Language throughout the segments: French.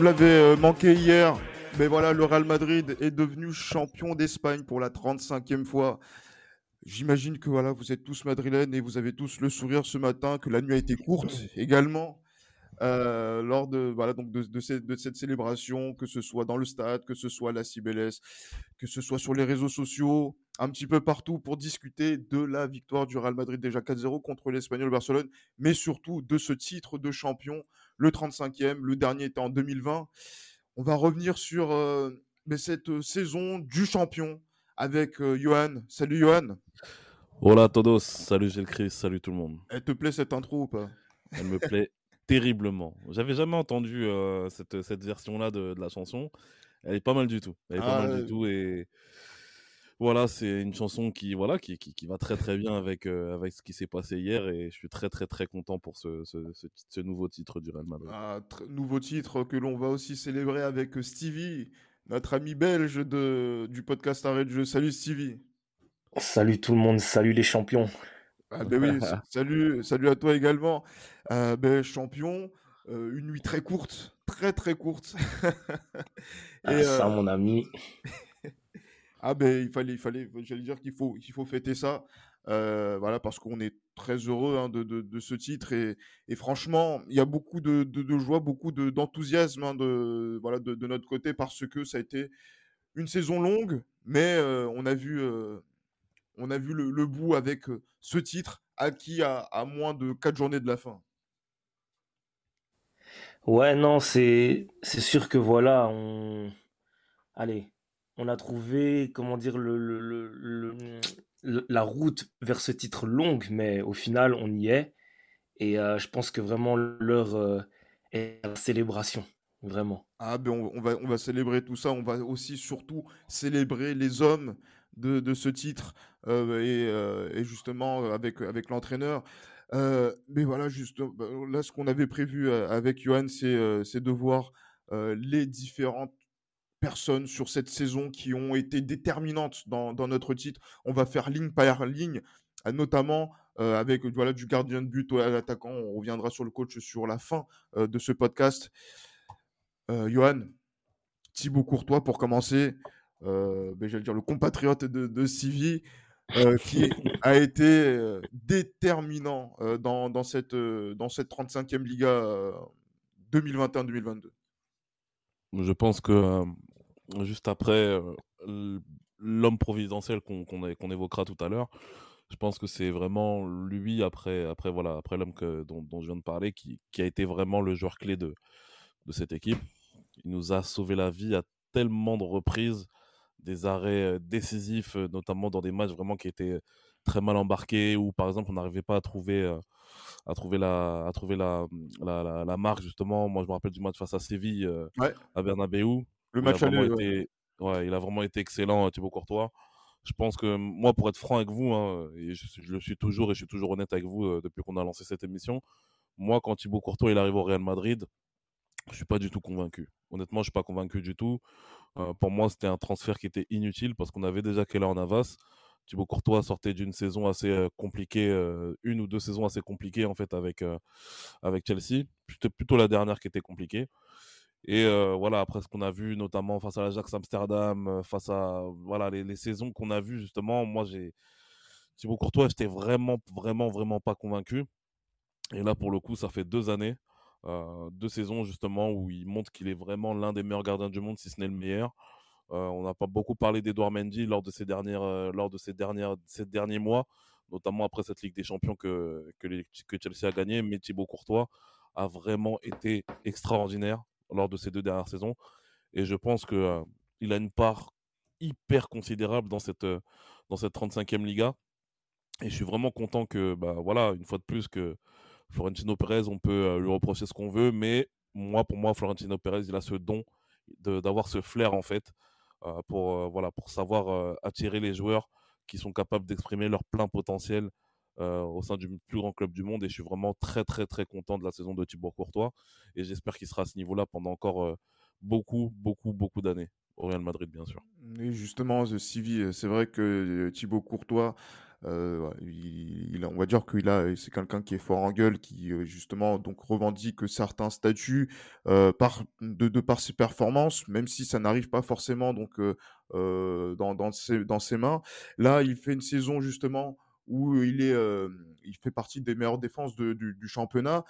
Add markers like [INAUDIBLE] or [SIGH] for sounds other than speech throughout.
Vous l'avez euh, manqué hier, mais voilà, le Real Madrid est devenu champion d'Espagne pour la 35e fois. J'imagine que voilà, vous êtes tous madrilènes et vous avez tous le sourire ce matin, que la nuit a été courte également. Euh, lors de, voilà, donc de, cette, de, cette, célébration, que ce soit dans le stade, que ce soit à la Cibeles, que ce soit sur les réseaux sociaux, un petit peu partout pour discuter de la victoire du Real Madrid déjà 4-0 contre l'Espagnol Barcelone, mais surtout de ce titre de champion, le 35e, le dernier était en 2020. On va revenir sur euh, mais cette saison du champion avec euh, Johan. Salut Johan. Hola todos, salut Gilles Chris, salut tout le monde. Elle te plaît cette intro ou pas? Elle me plaît [LAUGHS] terriblement. J'avais jamais entendu euh, cette, cette version-là de, de, la chanson. Elle est pas mal du tout. Elle est ah, pas mal du tout et voilà, c'est une chanson qui voilà qui, qui, qui, va très très bien avec euh, avec ce qui s'est passé hier et je suis très très très content pour ce, ce, ce, ce nouveau titre du Real Madrid. Ah, nouveau titre que l'on va aussi célébrer avec Stevie, notre ami belge de du podcast Arrêt de jeu. Salut Stevie. Salut tout le monde, salut les champions. Ah ben oui, [LAUGHS] salut, salut à toi également. Euh, ben, champion, euh, une nuit très courte, très très courte. [LAUGHS] Et, ah, ça, euh... mon ami. [LAUGHS] ah ben il fallait, il fallait, j'allais dire qu'il faut, qu'il faut fêter ça. Euh, voilà, parce qu'on est très heureux hein, de, de, ce titre et, et franchement, il y a beaucoup de, de joie, beaucoup d'enthousiasme hein, de, voilà, de, notre côté parce que ça a été une saison longue, mais euh, on a vu euh, on a vu le, le bout avec ce titre acquis à, à, moins de 4 journées de la fin. Ouais, non, c'est sûr que voilà, on. Allez, on a trouvé, comment dire, la route vers ce titre longue, mais au final, on y est. Et euh, je pense que vraiment l'heure euh, est la célébration, vraiment. Ah ben on, va, on va célébrer tout ça, on va aussi surtout célébrer les hommes de, de ce titre euh, et, et, justement avec, avec l'entraîneur. mais voilà, juste bah, là, ce qu'on avait prévu avec Johan, c'est de voir les différentes personnes sur cette saison qui ont été déterminantes dans, dans notre titre. On va faire ligne par ligne, notamment euh, avec voilà, du gardien de but à l'attaquant. On reviendra sur le coach sur la fin euh, de ce podcast. Euh, Johan, Thibaut Courtois pour commencer, ben, j'allais dire le compatriote de, de Sivi, qui [LAUGHS] a été déterminant dans, dans, cette, dans cette 35e Liga 2021-2022. Je pense que juste après l'homme providentiel qu'on évoquera tout à l'heure, je pense que c'est vraiment lui après après voilà après l'homme dont, dont, je viens de parler qui, qui, a été vraiment le joueur clé de de cette équipe. Il nous a sauvé la vie à tellement de reprises, des arrêts décisifs, notamment dans des matchs vraiment qui étaient très mal embarqués ou par exemple on n'arrivait pas à trouver à trouver la à trouver la, la, la, la, marque justement. Moi je me rappelle du match face à Séville ouais. à Bernabeu le match été, ouais. il a vraiment été excellent, Thibaut Courtois. Je pense que moi, pour être franc avec vous, hein, et je, je, le suis toujours et je suis toujours honnête avec vous euh, depuis qu'on a lancé cette émission, moi, quand Thibaut Courtois il arrive au Real Madrid, je suis pas du tout convaincu. Honnêtement, je suis pas convaincu du tout. Euh, pour moi, c'était un transfert qui était inutile parce qu'on avait déjà Keller Navas. Thibaut Courtois sortait d'une saison assez euh, compliquée, euh, une ou deux saisons assez compliquées en fait avec, avec Chelsea. C'était plutôt la dernière qui était compliquée. Et voilà, après ce qu'on a vu, notamment face à l'Ajax Amsterdam, face à voilà, les, les saisons qu'on a vues, justement, moi, j'ai Thibaut Courtois, j'étais vraiment, vraiment, vraiment pas convaincu. Et là, pour le coup, ça fait deux années, deux saisons, justement, où il montre qu'il est vraiment l'un des meilleurs gardiens du monde, si ce n'est le meilleur. on n'a pas beaucoup parlé d'Edouard Mendy lors de ces, dernières, lors de ces, dernières, ces derniers mois, notamment après cette Ligue des Champions que, que, que Chelsea a gagné. Mais Thibaut Courtois a vraiment été extraordinaire lors de ces deux dernières saisons. Et je pense qu'il euh, a une part hyper considérable dans cette, euh, dans cette 35e Liga. Et je suis vraiment content que, bah, voilà, une fois de plus, que Florentino Pérez, on peut euh, lui reprocher ce qu'on veut, mais moi, pour moi, Florentino Pérez, il a ce don d'avoir ce flair, en fait, pour, voilà, pour savoir attirer les joueurs qui sont capables d'exprimer leur plein potentiel euh, au sein du plus grand club du monde et je suis vraiment très très très content de la saison de Thibaut Courtois et j'espère qu'il sera à ce niveau-là pendant encore euh, beaucoup beaucoup beaucoup d'années au Real Madrid bien sûr. Et justement, euh, c'est vrai que Thibaut Courtois, il, on va dire qu'il a, c'est quelqu'un qui est fort en gueule, qui justement donc revendique certains statuts par de, de, par ses performances, même si ça n'arrive pas forcément donc dans, dans, ses, dans ses mains. Là, il fait une saison justement où il, est, il fait partie des meilleures défenses du, championnat.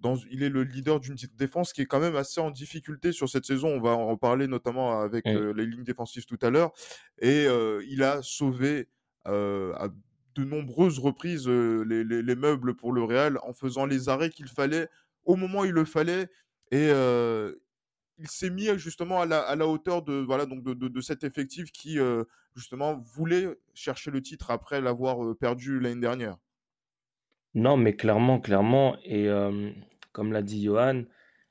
Dans, il est le leader d'une défense qui est quand même assez en difficulté sur cette saison. On va en parler notamment avec les lignes défensives tout à l'heure. Et il a sauvé à de nombreuses reprises les, les, meubles pour le Real en faisant les arrêts qu'il fallait au moment où il le fallait. Et il s'est mis justement à la, hauteur de, voilà, donc de, de, cet effectif qui justement voulait chercher le titre après l'avoir perdu l'année dernière? Non, mais clairement, clairement. Et comme l'a dit Johan,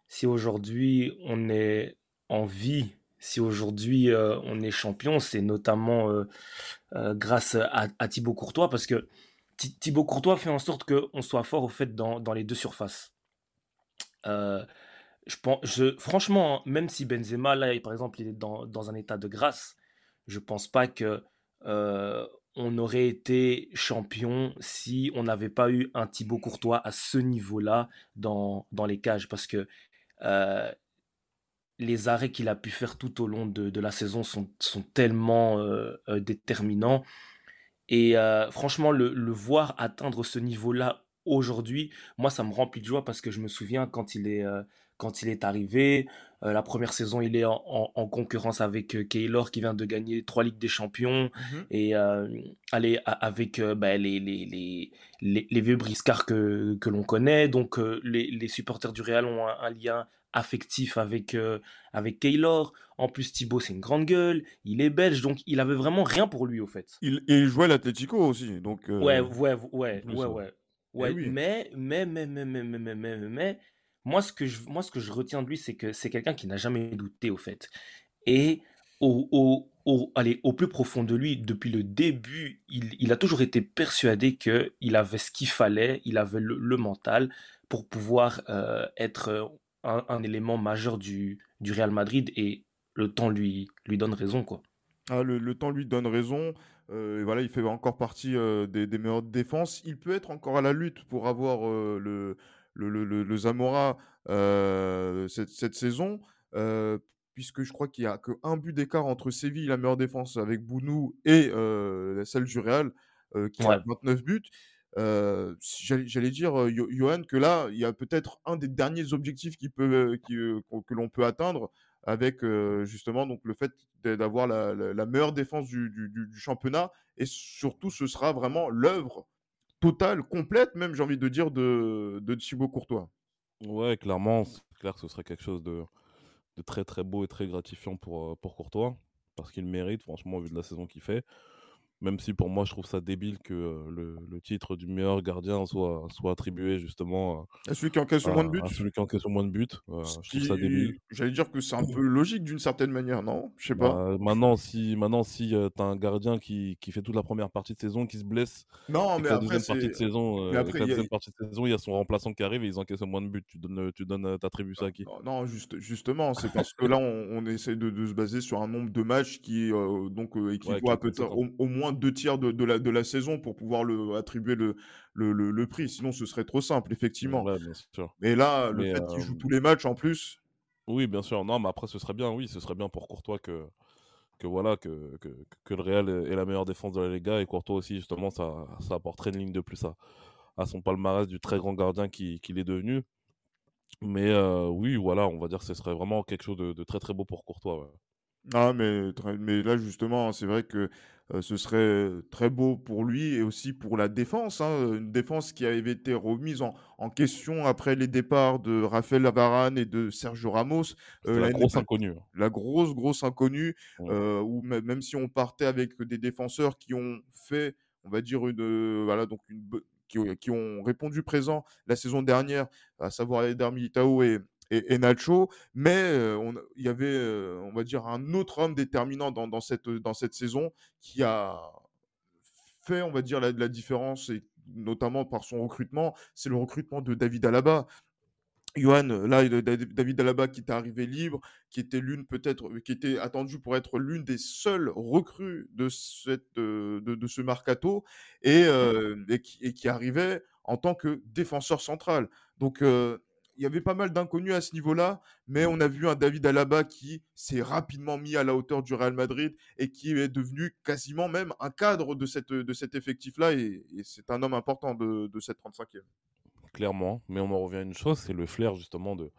si aujourd'hui on est en vie, si aujourd'hui on est champion, c'est notamment grâce à, Thibaut Courtois, parce que Thibaut Courtois fait en sorte qu'on soit fort au fait dans les deux surfaces. Je pense, je, franchement, même si Benzema, là, par exemple, il est dans, dans un état de grâce, je pense pas que euh, on aurait été champion si on n'avait pas eu un Thibaut Courtois à ce niveau-là dans, dans les cages. Parce que euh, les arrêts qu'il a pu faire tout au long de, la saison sont, sont tellement euh, déterminants. Et franchement, le, le, voir atteindre ce niveau-là aujourd'hui, moi, ça me remplit de joie parce que je me souviens quand il est, quand il est arrivé. Euh, la première saison, il est en, concurrence avec euh, Keylor qui vient de gagner trois Ligues des Champions. Mhm. Et euh, aller avec bah, les, les, les, vieux briscards que, que l'on connaît. Donc les, supporters du Real ont un, lien affectif avec, avec Keylor. En plus, Thibaut, c'est une grande gueule. Il est belge, donc il avait vraiment rien pour lui, au fait. Il, et il jouait à l'Atletico aussi. Donc, Ouais, ouais, ouais, ouais, ouais. ouais. Eh mais, mais, mais, mais, mais, mais, mais, mais moi, ce que je, moi, ce que je retiens de lui, c'est que c'est quelqu'un qui n'a jamais douté, au fait. Et au, au, au, allez, au plus profond de lui, depuis le début, il, il a toujours été persuadé qu'il avait ce qu'il fallait, il avait le, mental pour pouvoir euh, être un, un, élément majeur du, du Real Madrid et le temps lui, lui donne raison. Quoi. Ah, le, temps lui donne raison. Euh, voilà, il fait encore partie euh, des, des, meilleures défenses. Il peut être encore à la lutte pour avoir le, le, le, le Zamora euh, cette, cette, saison, euh, puisque je crois qu'il n'y a qu'un but d'écart entre Séville, la meilleure défense avec Bounou, et euh, celle du Real, qui a 29 buts. J'allais dire, Johan, que là, il y a peut-être un des derniers objectifs qui peut, qui, que l'on peut atteindre avec justement donc le fait d'avoir la, la, meilleure défense du, du, du, championnat et surtout ce sera vraiment l'œuvre totale, complète même, j'ai envie de dire, de, de Thibaut Courtois. Ouais, clairement, c'est clair que ce serait quelque chose de, très très beau et très gratifiant pour, pour Courtois, parce qu'il mérite, franchement, vu de la saison qu'il fait. Même si pour moi, je trouve ça débile que le, le, titre du meilleur gardien soit, soit attribué justement à, celui qui encaisse le moins de buts. Celui qui encaisse le moins de buts. je trouve ça débile. J'allais dire que c'est un peu [CLEARS THROAT] logique d'une certaine manière, non? Je sais pas. Bah, maintenant, si, maintenant, si euh, tu as un gardien qui, qui, fait toute la première partie de saison, qui se blesse, non, mais après, la deuxième partie de saison, la deuxième partie de saison, il y a son remplaçant qui arrive et ils encaissent le moins de buts. Tu donnes, tu donnes, attribues ça à qui? Non, juste, justement, c'est parce que [LAUGHS] là, on, on essaie de, de, se baser sur un nombre de matchs qui euh, donc équivaut à peut-être au, moins deux tiers de, de de la saison pour pouvoir le, attribuer le, le, le, prix. Sinon, ce serait trop simple, effectivement. Ouais, bien sûr. Mais là, le fait qu'il joue euh, tous les matchs en plus. Oui, bien sûr. Non, mais après, ce serait bien, oui, ce serait bien pour Courtois que, que voilà, que, que, que le Real est la meilleure défense de la Liga et Courtois aussi, justement, ça, ça apporterait une ligne de plus à, à son palmarès du très grand gardien qu'il est devenu. Mais euh, oui, voilà, on va dire que ce serait vraiment quelque chose de, de très très beau pour Courtois. Ah, mais, mais là, justement, c'est vrai que ce serait très beau pour lui et aussi pour la défense. Hein, une défense qui avait été remise en, en question après les départs de Raphaël Varane et de Sergio Ramos. la grosse inconnue. Hein. La grosse, grosse inconnue. Où même si on partait avec des défenseurs qui ont fait, on va dire, une, voilà, donc une, qui, ont répondu présent la saison dernière, à savoir Eder Militao et, et, Nacho, mais il y avait, on va dire, un autre homme déterminant dans, dans, cette, dans cette saison qui a fait, on va dire, la, la différence, et notamment par son recrutement, c'est le recrutement de David Alaba. Johan, là, David Alaba qui était arrivé libre, qui était l'une peut-être, qui était attendu pour être l'une des seules recrues de, cette, de, de ce mercato et, et, qui, et, qui, arrivait en tant que défenseur central. Donc, il y avait pas mal d'inconnus à ce niveau-là, mais on a vu un David Alaba qui s'est rapidement mis à la hauteur du Real Madrid et qui est devenu quasiment même un cadre de, cette, de cet effectif-là. Et, c'est un homme important de, de cette 35e. Clairement, mais on en revient à une chose, c'est le flair justement de,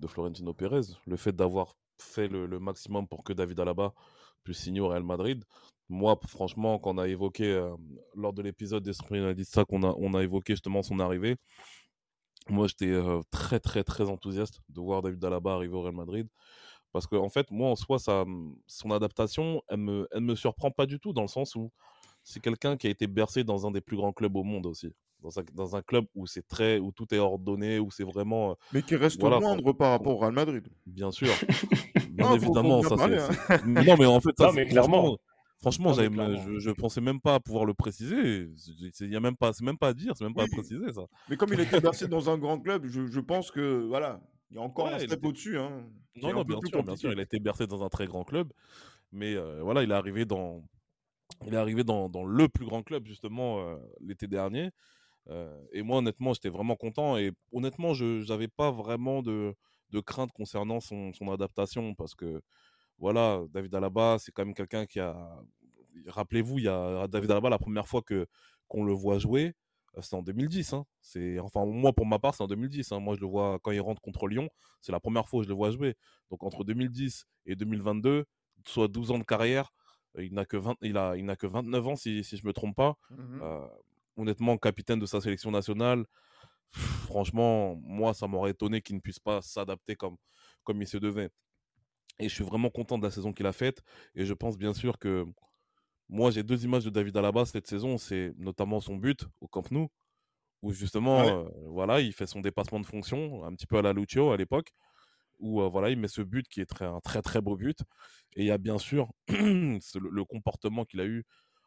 de Florentino Pérez. Le fait d'avoir fait le, maximum pour que David Alaba puisse signer au Real Madrid. Moi, franchement, quand on a évoqué, euh, lors de l'épisode des ça qu'on a, on a évoqué justement son arrivée, moi, j'étais très, très, très enthousiaste de voir David Alaba arriver au Real Madrid. Parce qu'en en fait, moi, en soi, ça, son adaptation, elle me, elle me surprend pas du tout, dans le sens où c'est quelqu'un qui a été bercé dans un des plus grands clubs au monde aussi. Dans un, dans un club où c'est très où tout est ordonné où c'est vraiment mais qui reste voilà, moindre par rapport au Real Madrid bien sûr [LAUGHS] bien évidemment ça c'est hein. non mais en fait ça, mais clairement Franchement, je, je pensais même pas pouvoir le préciser. Il y a même pas, c'est même pas à dire, c'est même pas à préciser ça. Mais comme il a été versé dans un grand club, je, pense que voilà, il y a encore un step au-dessus. Hein, non, non, bien sûr, bien sûr, il a été bercé dans un très grand club, mais euh, voilà, il est arrivé dans, il est arrivé dans, dans le plus grand club justement euh, l'été dernier. Euh, et moi, honnêtement, j'étais vraiment content. Et honnêtement, je n'avais pas vraiment de, de crainte concernant son, son adaptation parce que voilà, David Alaba, c'est quand même quelqu'un qui a. Rappelez-vous, il y a David Alaba, la première fois que qu'on le voit jouer, euh, c'est en 2010. Hein. C'est enfin moi pour ma part, c'est en 2010. Hein. Moi, je le vois quand il rentre contre Lyon, c'est la première fois que je le vois jouer. Donc entre 2010 et 2022, soit 12 ans de carrière, euh, il n'a que 20, il a, il n'a que 29 ans si, si je me trompe pas. Mmh euh, honnêtement, capitaine de sa sélection nationale. franchement, moi, ça m'aurait étonné qu'il ne puisse pas s'adapter comme comme il se devait. Et je suis vraiment content de la saison qu'il a faite. Et je pense bien sûr que moi, j'ai deux images de David Alaba cette saison. C'est notamment son but au Camp Nou, où justement, euh, voilà, il fait son dépassement de fonction, un petit peu à la Lucio à l'époque, où euh, voilà, il met ce but qui est très, un très très beau but. Et il y a bien sûr [CLEARS THROAT] le, comportement qu'il a eu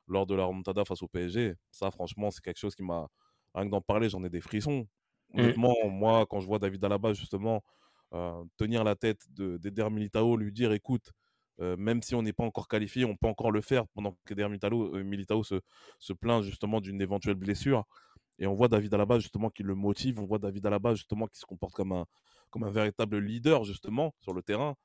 lors de la remontada face au PSG. Ça, franchement, c'est quelque chose qui m'a. Rien que d'en parler, j'en ai des frissons. Mmh. Honnêtement, moi, quand je vois David Alaba, justement, tenir la tête d'Eder Militao, lui dire écoute, euh, même si on n'est pas encore qualifié, on peut encore le faire pendant qu'Eder Militao, euh, Militao se, se, plaint justement d'une éventuelle blessure. Et on voit David Alaba justement qui le motive, on voit David Alaba justement qui se comporte comme un, comme un véritable leader justement sur le terrain.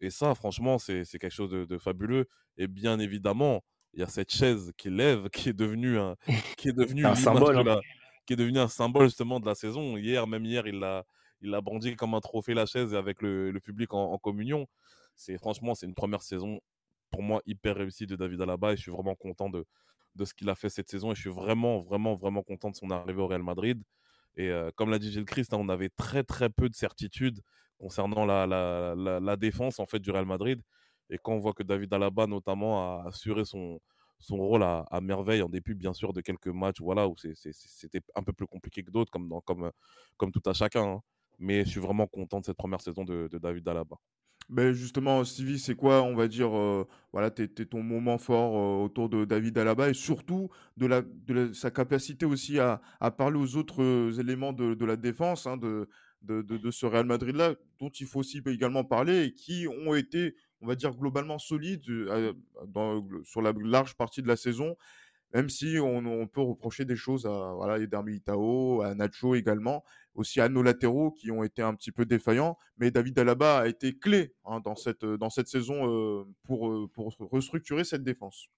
Et ça, franchement, c'est quelque chose de, fabuleux. Et bien évidemment, il y a cette chaise qui lève, qui est devenue un, [LAUGHS] qui est devenu un symbole, hein. qui est devenu un symbole justement de la saison. Hier, même hier, il l'a, il a brandi comme un trophée la chaise avec le, public en, communion. C'est franchement, c'est une première saison pour moi hyper réussie de David Alaba et je suis vraiment content de, de ce qu'il a fait cette saison et je suis vraiment, vraiment, vraiment content de son arrivée au Real Madrid. Et euh, comme l'a dit Gilles Christ, hein, on avait très, très peu de certitudes concernant la, la, la, défense en fait du Real Madrid. Et quand on voit que David Alaba, notamment, a assuré son, son rôle à, merveille, en début, bien sûr, de quelques matchs voilà, où c'était un peu plus compliqué que d'autres, comme, comme, comme tout à chacun. Hein mais je suis vraiment content de cette première saison de, David Alaba. Ben justement, Stevie, c'est quoi, on va dire, euh, voilà, t'es, ton moment fort euh, autour de David Alaba et surtout de, la, de sa capacité aussi à, parler aux autres euh, éléments de, la défense hein, de, de, ce Real Madrid-là, dont il faut aussi également parler et qui ont été, on va dire, globalement solides sur la large partie de la saison. Même si on, peut reprocher des choses à voilà, Militao, à Nacho également, aussi à nos latéraux qui ont été un petit peu défaillants. Mais David Alaba a été clé hein, dans, cette, dans cette saison euh, pour, euh, pour restructurer cette défense.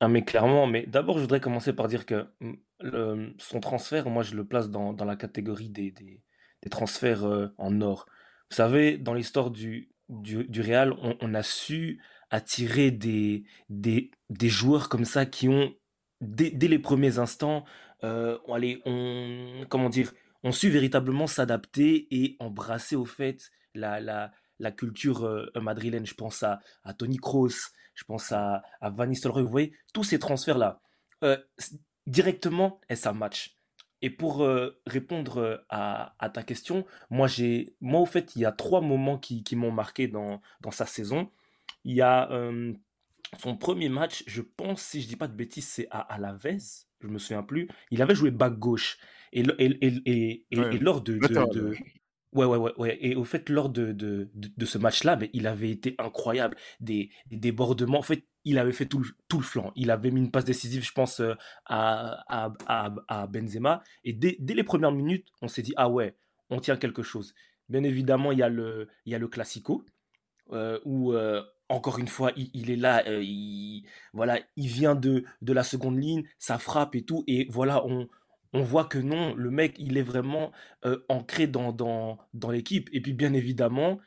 Ah mais clairement, mais d'abord je voudrais commencer par dire que mm, son transfert, moi je le place dans, la catégorie des, des, transferts euh, en or. Vous savez, dans l'histoire du, du, Real, on, a su attirer des, des, des joueurs comme ça qui ont dès, les premiers instants, euh, allez, on, comment dire, on su véritablement s'adapter et embrasser au fait la, la, la culture euh, madrilène. Je pense à, à Tony Kroos, je pense à, à Van Nistelrooy. Vous voyez, tous ces transferts-là, euh, directement, et ça match. Et pour répondre à, à, ta question, moi, j'ai, moi, au fait, il y a trois moments qui, qui m'ont marqué dans, dans sa saison. Il y a son premier match, je pense, si je dis pas de bêtises, c'est à Alavés, je me souviens plus. Il avait joué back gauche. Et, et, et, et, lors de, de, Ouais, ouais, ouais, ouais. Et au fait, lors de, de, de, ce match-là, mais il avait été incroyable. Des, des, débordements. En fait, il avait fait tout, tout le flanc. Il avait mis une passe décisive, je pense, euh, à, à, à, à Benzema. Et dès, dès, les premières minutes, on s'est dit, ah ouais, on tient quelque chose. Bien évidemment, il y a le, il y a le Classico, euh, où euh, encore une fois, il, est là, euh, il, voilà, il vient de, de la seconde ligne, ça frappe et tout, et voilà, on, on voit que non, le mec, il est vraiment euh, ancré dans, dans, dans l'équipe. Et puis, bien évidemment,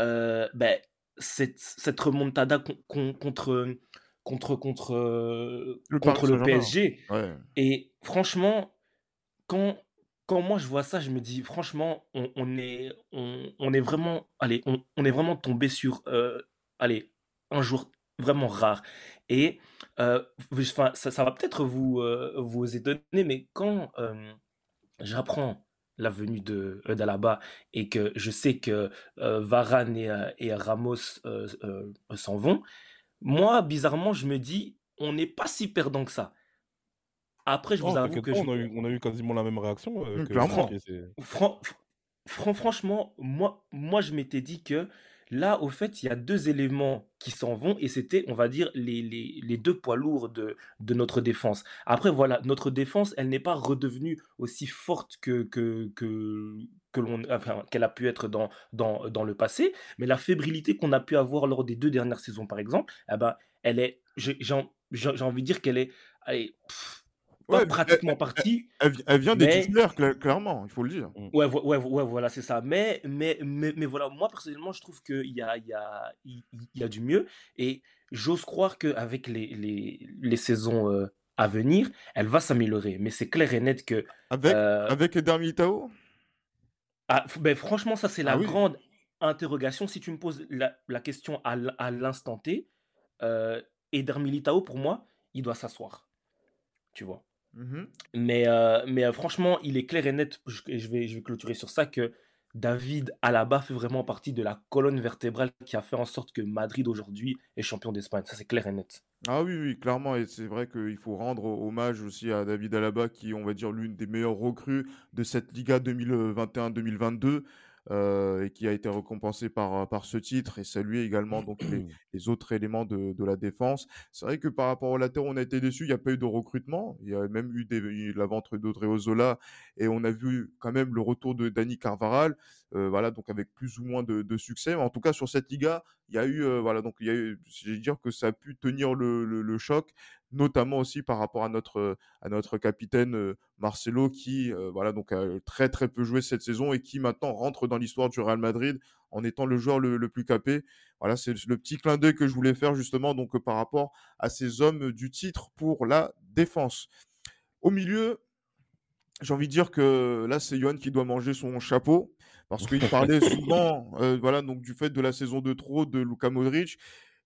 euh, ben, cette, cette remontada contre, contre, contre, le, contre le PSG. Et franchement, quand, quand moi je vois ça, je me dis, franchement, on, est, on, est vraiment, allez, on, est vraiment tombé sur allez, un jour vraiment rare. Et euh, ça, ça, va peut-être vous, euh, vous étonner, mais quand euh, j'apprends la venue de d'Alaba et que je sais que Varane et, et Ramos s'en vont, moi, bizarrement, je me dis, on n'est pas si perdant que ça. Après, je vous avoue que. On, a eu, on, a eu, quasiment la même réaction. franchement, moi, moi je m'étais dit que Là, au fait, il y a deux éléments qui s'en vont et c'était, on va dire, les, deux poids lourds de, notre défense. Après, voilà, notre défense, elle n'est pas redevenue aussi forte que, que, que, l'on, qu'elle a pu être dans, dans, dans le passé, mais la fébrilité qu'on a pu avoir lors des deux dernières saisons, par exemple, eh ben, elle est, j'ai, envie de dire qu'elle est, pratiquement partie. Elle, vient des titulaires, clairement, il faut le dire. Mm. Ouais, ouais, ouais, voilà, c'est ça. Mais, mais, mais, mais, voilà, moi personnellement, je trouve qu'il y a, il y, a, il y a du mieux. Et j'ose croire qu'avec les, les, les saisons euh, à venir, elle va s'améliorer. Mais c'est clair et net que. Avec, euh, avec Eder Militao? Ah, ben, Franchement, ça, c'est la ah grande interrogation. Si tu me poses la, la question à, à l'instant T, euh, Eder Militao, pour moi, il doit s'asseoir. Tu vois? Mmh mais, euh, mais euh, franchement, il est clair et net, et je vais, je vais clôturer sur ça, que David Alaba fait vraiment partie de la colonne vertébrale qui a fait en sorte que Madrid aujourd'hui est champion d'Espagne. Ça, c'est clair et net. Ah oui, oui, clairement. Et c'est vrai qu'il faut rendre hommage aussi à David Alaba, qui est, on va dire, l'une des meilleures recrues de cette Liga 2021-2022. Euh, et qui a été récompensé par, par ce titre et saluer également donc les, [CLEARS THROAT] les autres éléments de, de la défense. C'est vrai que par rapport au latéraux, on a été déçus, il n'y a pas eu de recrutement, il y a même eu, des, la vente d'Odreozola et on a vu quand même le retour de Dani Carvaral, euh, voilà, donc avec plus ou moins de, succès. En tout cas, sur cette Liga, il y a eu, euh, voilà, donc il y a eu, je dire que ça a pu tenir le, choc notamment aussi par rapport à notre à notre capitaine euh, Marcelo qui euh, voilà donc a très très peu joué cette saison et qui maintenant rentre dans l'histoire du Real Madrid en étant le joueur le, plus capé. Voilà, c'est le petit clin d'œil que je voulais faire justement donc par rapport à ces hommes du titre pour la défense. Au milieu, j'ai envie de dire que là c'est Johan qui doit manger son chapeau parce qu'il parlait souvent euh, voilà donc du fait de la saison de trop de Luka Modric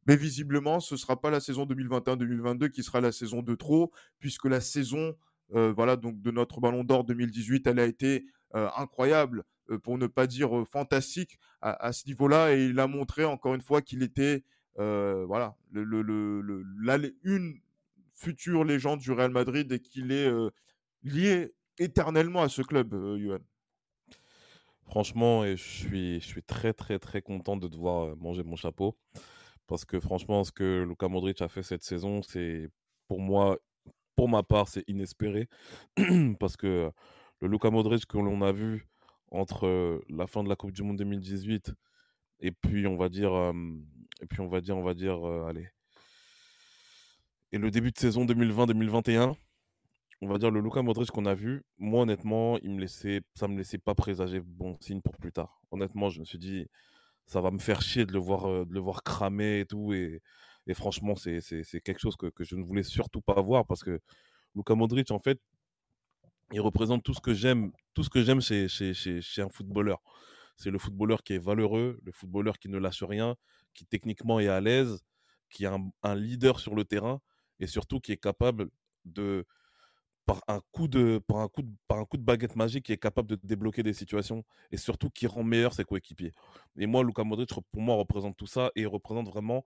mais visiblement, ce ne sera pas la saison 2021-2022 qui sera la saison de trop, puisque la saison euh, voilà, donc de notre Ballon d'Or 2018, elle a été euh, incroyable, pour ne pas dire fantastique à, ce niveau-là, et il a montré encore une fois qu'il était voilà, une future légende du Real Madrid et qu'il est lié éternellement à ce club, Johan. Franchement, je suis, très très très content de devoir manger mon chapeau. Parce que franchement, ce que Luka Modric a fait cette saison, c'est pour moi pour ma part, c'est inespéré [CLEARS THROAT] parce que le Luka Modric que l'on a vu entre la fin de la Coupe du Monde 2018 et puis on va dire et puis on va dire on va dire allez et le début de saison 2020-2021 on va dire le Luka Modric qu'on a vu moi honnêtement il me ça me laissait pas présager bon signe pour plus tard. Honnêtement je me suis dit ça va me faire chier de le voir de le voir cramer et tout et, franchement c'est quelque chose que, je ne voulais surtout pas voir parce que Luka Modric en fait il représente tout ce que j'aime tout ce que j'aime chez un footballeur. C'est le footballeur qui est valeureux, le footballeur qui ne lâche rien, qui techniquement est à l'aise, qui est un, leader sur le terrain et surtout qui est capable de, par un coup de, par un coup de, par un coup de baguette magique, qui est capable de débloquer des situations et surtout qui rend meilleur ses coéquipiers. Et moi, Luka Modric, pour moi, représente tout ça et représente vraiment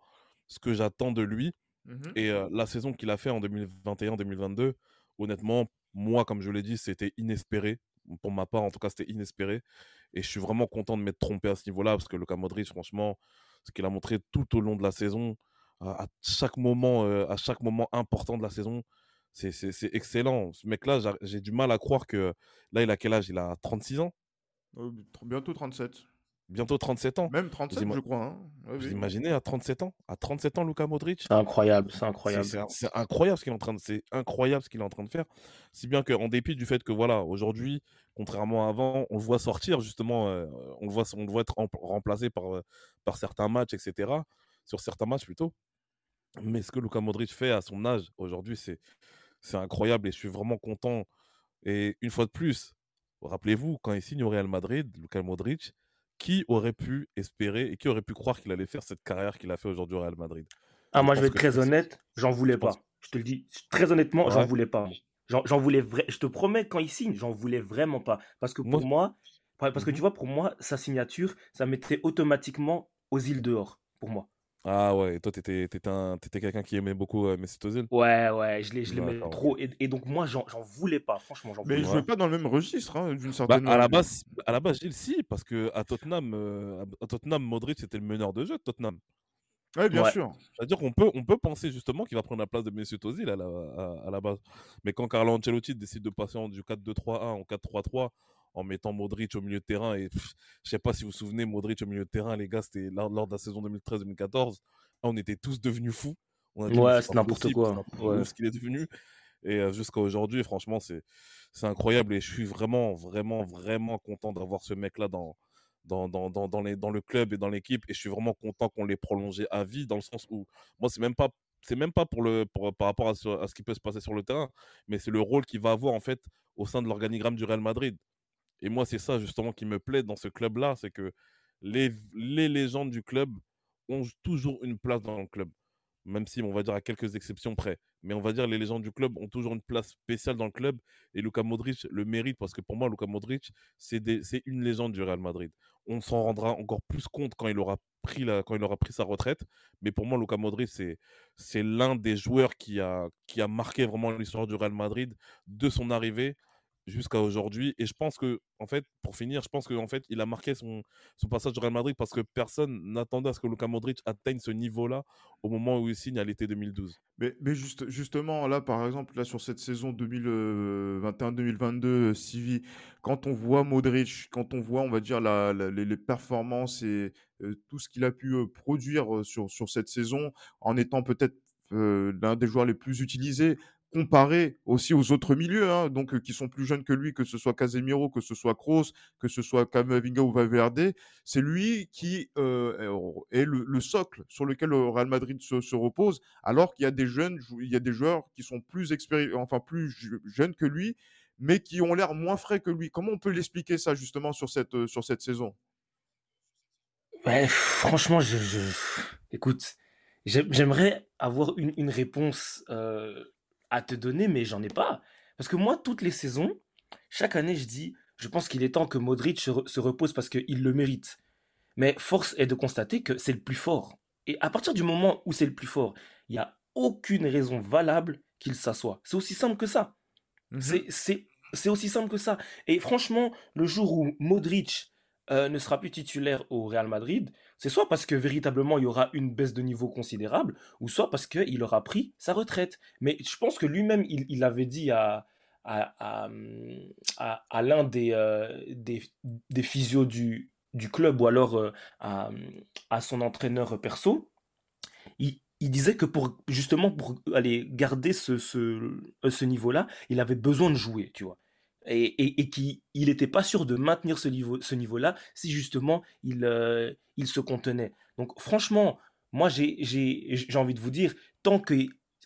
ce que j'attends de lui. Mmh et la saison qu'il a fait en 2021-2022, honnêtement, moi, comme je l'ai dit, c'était inespéré. Pour ma part, en tout cas, c'était inespéré. Et je suis vraiment content de m'être trompé à ce niveau-là, parce que le Modric, franchement, ce qu'il a montré tout au long de la saison, à chaque moment, euh, à chaque moment important de la saison, c'est excellent. Ce mec-là, j'ai du mal à croire que là, il a quel âge? Il a 36 ans? Bientôt 37. Bientôt 37 ans. Même 37, je crois. Hein. vous imaginez à 37 ans? À 37 ans, Luka Modric? C'est incroyable, c'est incroyable. C'est incroyable ce qu'il est en train de, c'est incroyable ce qu'il est en train de faire. Si bien qu'en dépit du fait que voilà, aujourd'hui, contrairement à avant, on le voit sortir justement, euh, on le voit, on le voit être remplacé par euh, par certains matchs, etc. Sur certains matchs plutôt. Mais ce que Luka Modric fait à son âge aujourd'hui, c'est c'est incroyable et je suis vraiment content. Et une fois de plus, rappelez-vous quand il signe au Real Madrid, Luka Modric qui aurait pu espérer et qui aurait pu croire qu'il allait faire cette carrière qu'il a fait aujourd'hui au Real Madrid? Ah, moi, je vais être très honnête, j'en voulais pas. Je te le dis très honnêtement, j'en voulais pas. J'en voulais vrai. Je te promets, quand il signe, j'en voulais vraiment pas. Parce que pour moi, parce que tu mmh vois, pour moi, sa signature, ça mettrait automatiquement aux îles dehors, pour moi. Ah ouais, et toi, t'étais, étais, quelqu'un qui aimait beaucoup euh, Mesut Ozil Ouais, ouais, je l'aimais trop. Et, donc, moi, j'en voulais pas, franchement. Mais il jouait pas dans le même registre, hein, d'une bah, certaine à la base, à la base, Gilles, si, parce que à Tottenham, euh, à Tottenham, Modric c'était le meneur de jeu de Tottenham. Ouais, bien sûr. C'est-à-dire qu'on peut, on peut penser justement qu'il va prendre la place de Mesut Ozil à la, à, la base. Mais quand Carlo Ancelotti décide de passer du 4-2-3-1 en 4-3-3 en mettant Modric au milieu de terrain, et je sais pas si vous vous souvenez, Modric au milieu de terrain, les gars, c'était lors, lors de la saison 2013-2014 on était tous devenus fous. ouais, c'est n'importe quoi. Ce qu'il est devenu. Et jusqu'à aujourd'hui, franchement, c'est incroyable. Et je suis vraiment, vraiment, vraiment content d'avoir ce mec-là dans, dans, dans, dans, dans, les, dans le club et dans l'équipe. Et je suis vraiment content qu'on l'ait prolongé à vie, dans le sens où, moi, c'est même pas. C'est même pas pour le, par rapport à ce, à ce, qui peut se passer sur le terrain, mais c'est le rôle qu'il va avoir en fait au sein de l'organigramme du Real Madrid. Et moi, c'est ça justement qui me plaît dans ce club-là, c'est que les, les légendes du club ont toujours une place dans le club. Même si, on va dire, à quelques exceptions près. Mais on va dire, les légendes du club ont toujours une place spéciale dans le club. Et Luka Modric le mérite parce que pour moi, Luka Modric, c'est une légende du Real Madrid. On s'en rendra encore plus compte quand il aura pris, la, quand il aura pris sa retraite. Mais pour moi, Luka Modric, c'est l'un des joueurs qui a, qui a marqué vraiment l'histoire du Real Madrid de son arrivée jusqu'à aujourd'hui. Et je pense que, en fait, pour finir, je pense qu'en fait, il a marqué son, passage au Real Madrid parce que personne n'attendait à ce que Luka Modric atteigne ce niveau-là au moment où il signe à l'été 2012. Mais, mais juste, justement, là, par exemple, là, sur cette saison 2021-2022, Civi, quand on voit Modric, quand on voit, on va dire, les, performances et tout ce qu'il a pu produire sur, sur cette saison, en étant peut-être l'un des joueurs les plus utilisés, comparé aussi aux autres milieux, hein, donc qui sont plus jeunes que lui, que ce soit Casemiro, que ce soit Kroos, que ce soit Camavinga ou Valverde, c'est lui qui est le, socle sur lequel le Real Madrid se, repose, alors qu'il y a des jeunes, il y a des joueurs qui sont plus enfin plus jeunes que lui, mais qui ont l'air moins frais que lui. Comment on peut l'expliquer ça justement sur cette sur cette saison? Franchement, écoute, j'aimerais avoir une réponse à te donner, mais j'en ai pas. Parce que moi, toutes les saisons, chaque année, je dis, je pense qu'il est temps que Modric se, repose parce qu'il le mérite. Mais force est de constater que c'est le plus fort. Et à partir du moment où c'est le plus fort, il n'y a aucune raison valable qu'il s'assoie. C'est aussi simple que ça. Mhm. C'est aussi simple que ça. Et franchement, le jour où Modric ne sera plus titulaire au Real Madrid, c'est soit parce que véritablement il y aura une baisse de niveau considérable, ou soit parce qu'il aura pris sa retraite. Mais je pense que lui-même, il, avait dit à, à, à, l'un des, des, des, physios du, du club, ou alors à, son entraîneur perso, il, il disait que pour justement pour aller garder ce, ce, ce niveau-là, il avait besoin de jouer, tu vois et, et, qu'il n'était pas sûr de maintenir ce niveau-là ce niveau si justement il, euh, il se contenait. Donc franchement, moi j'ai envie de vous dire, tant que...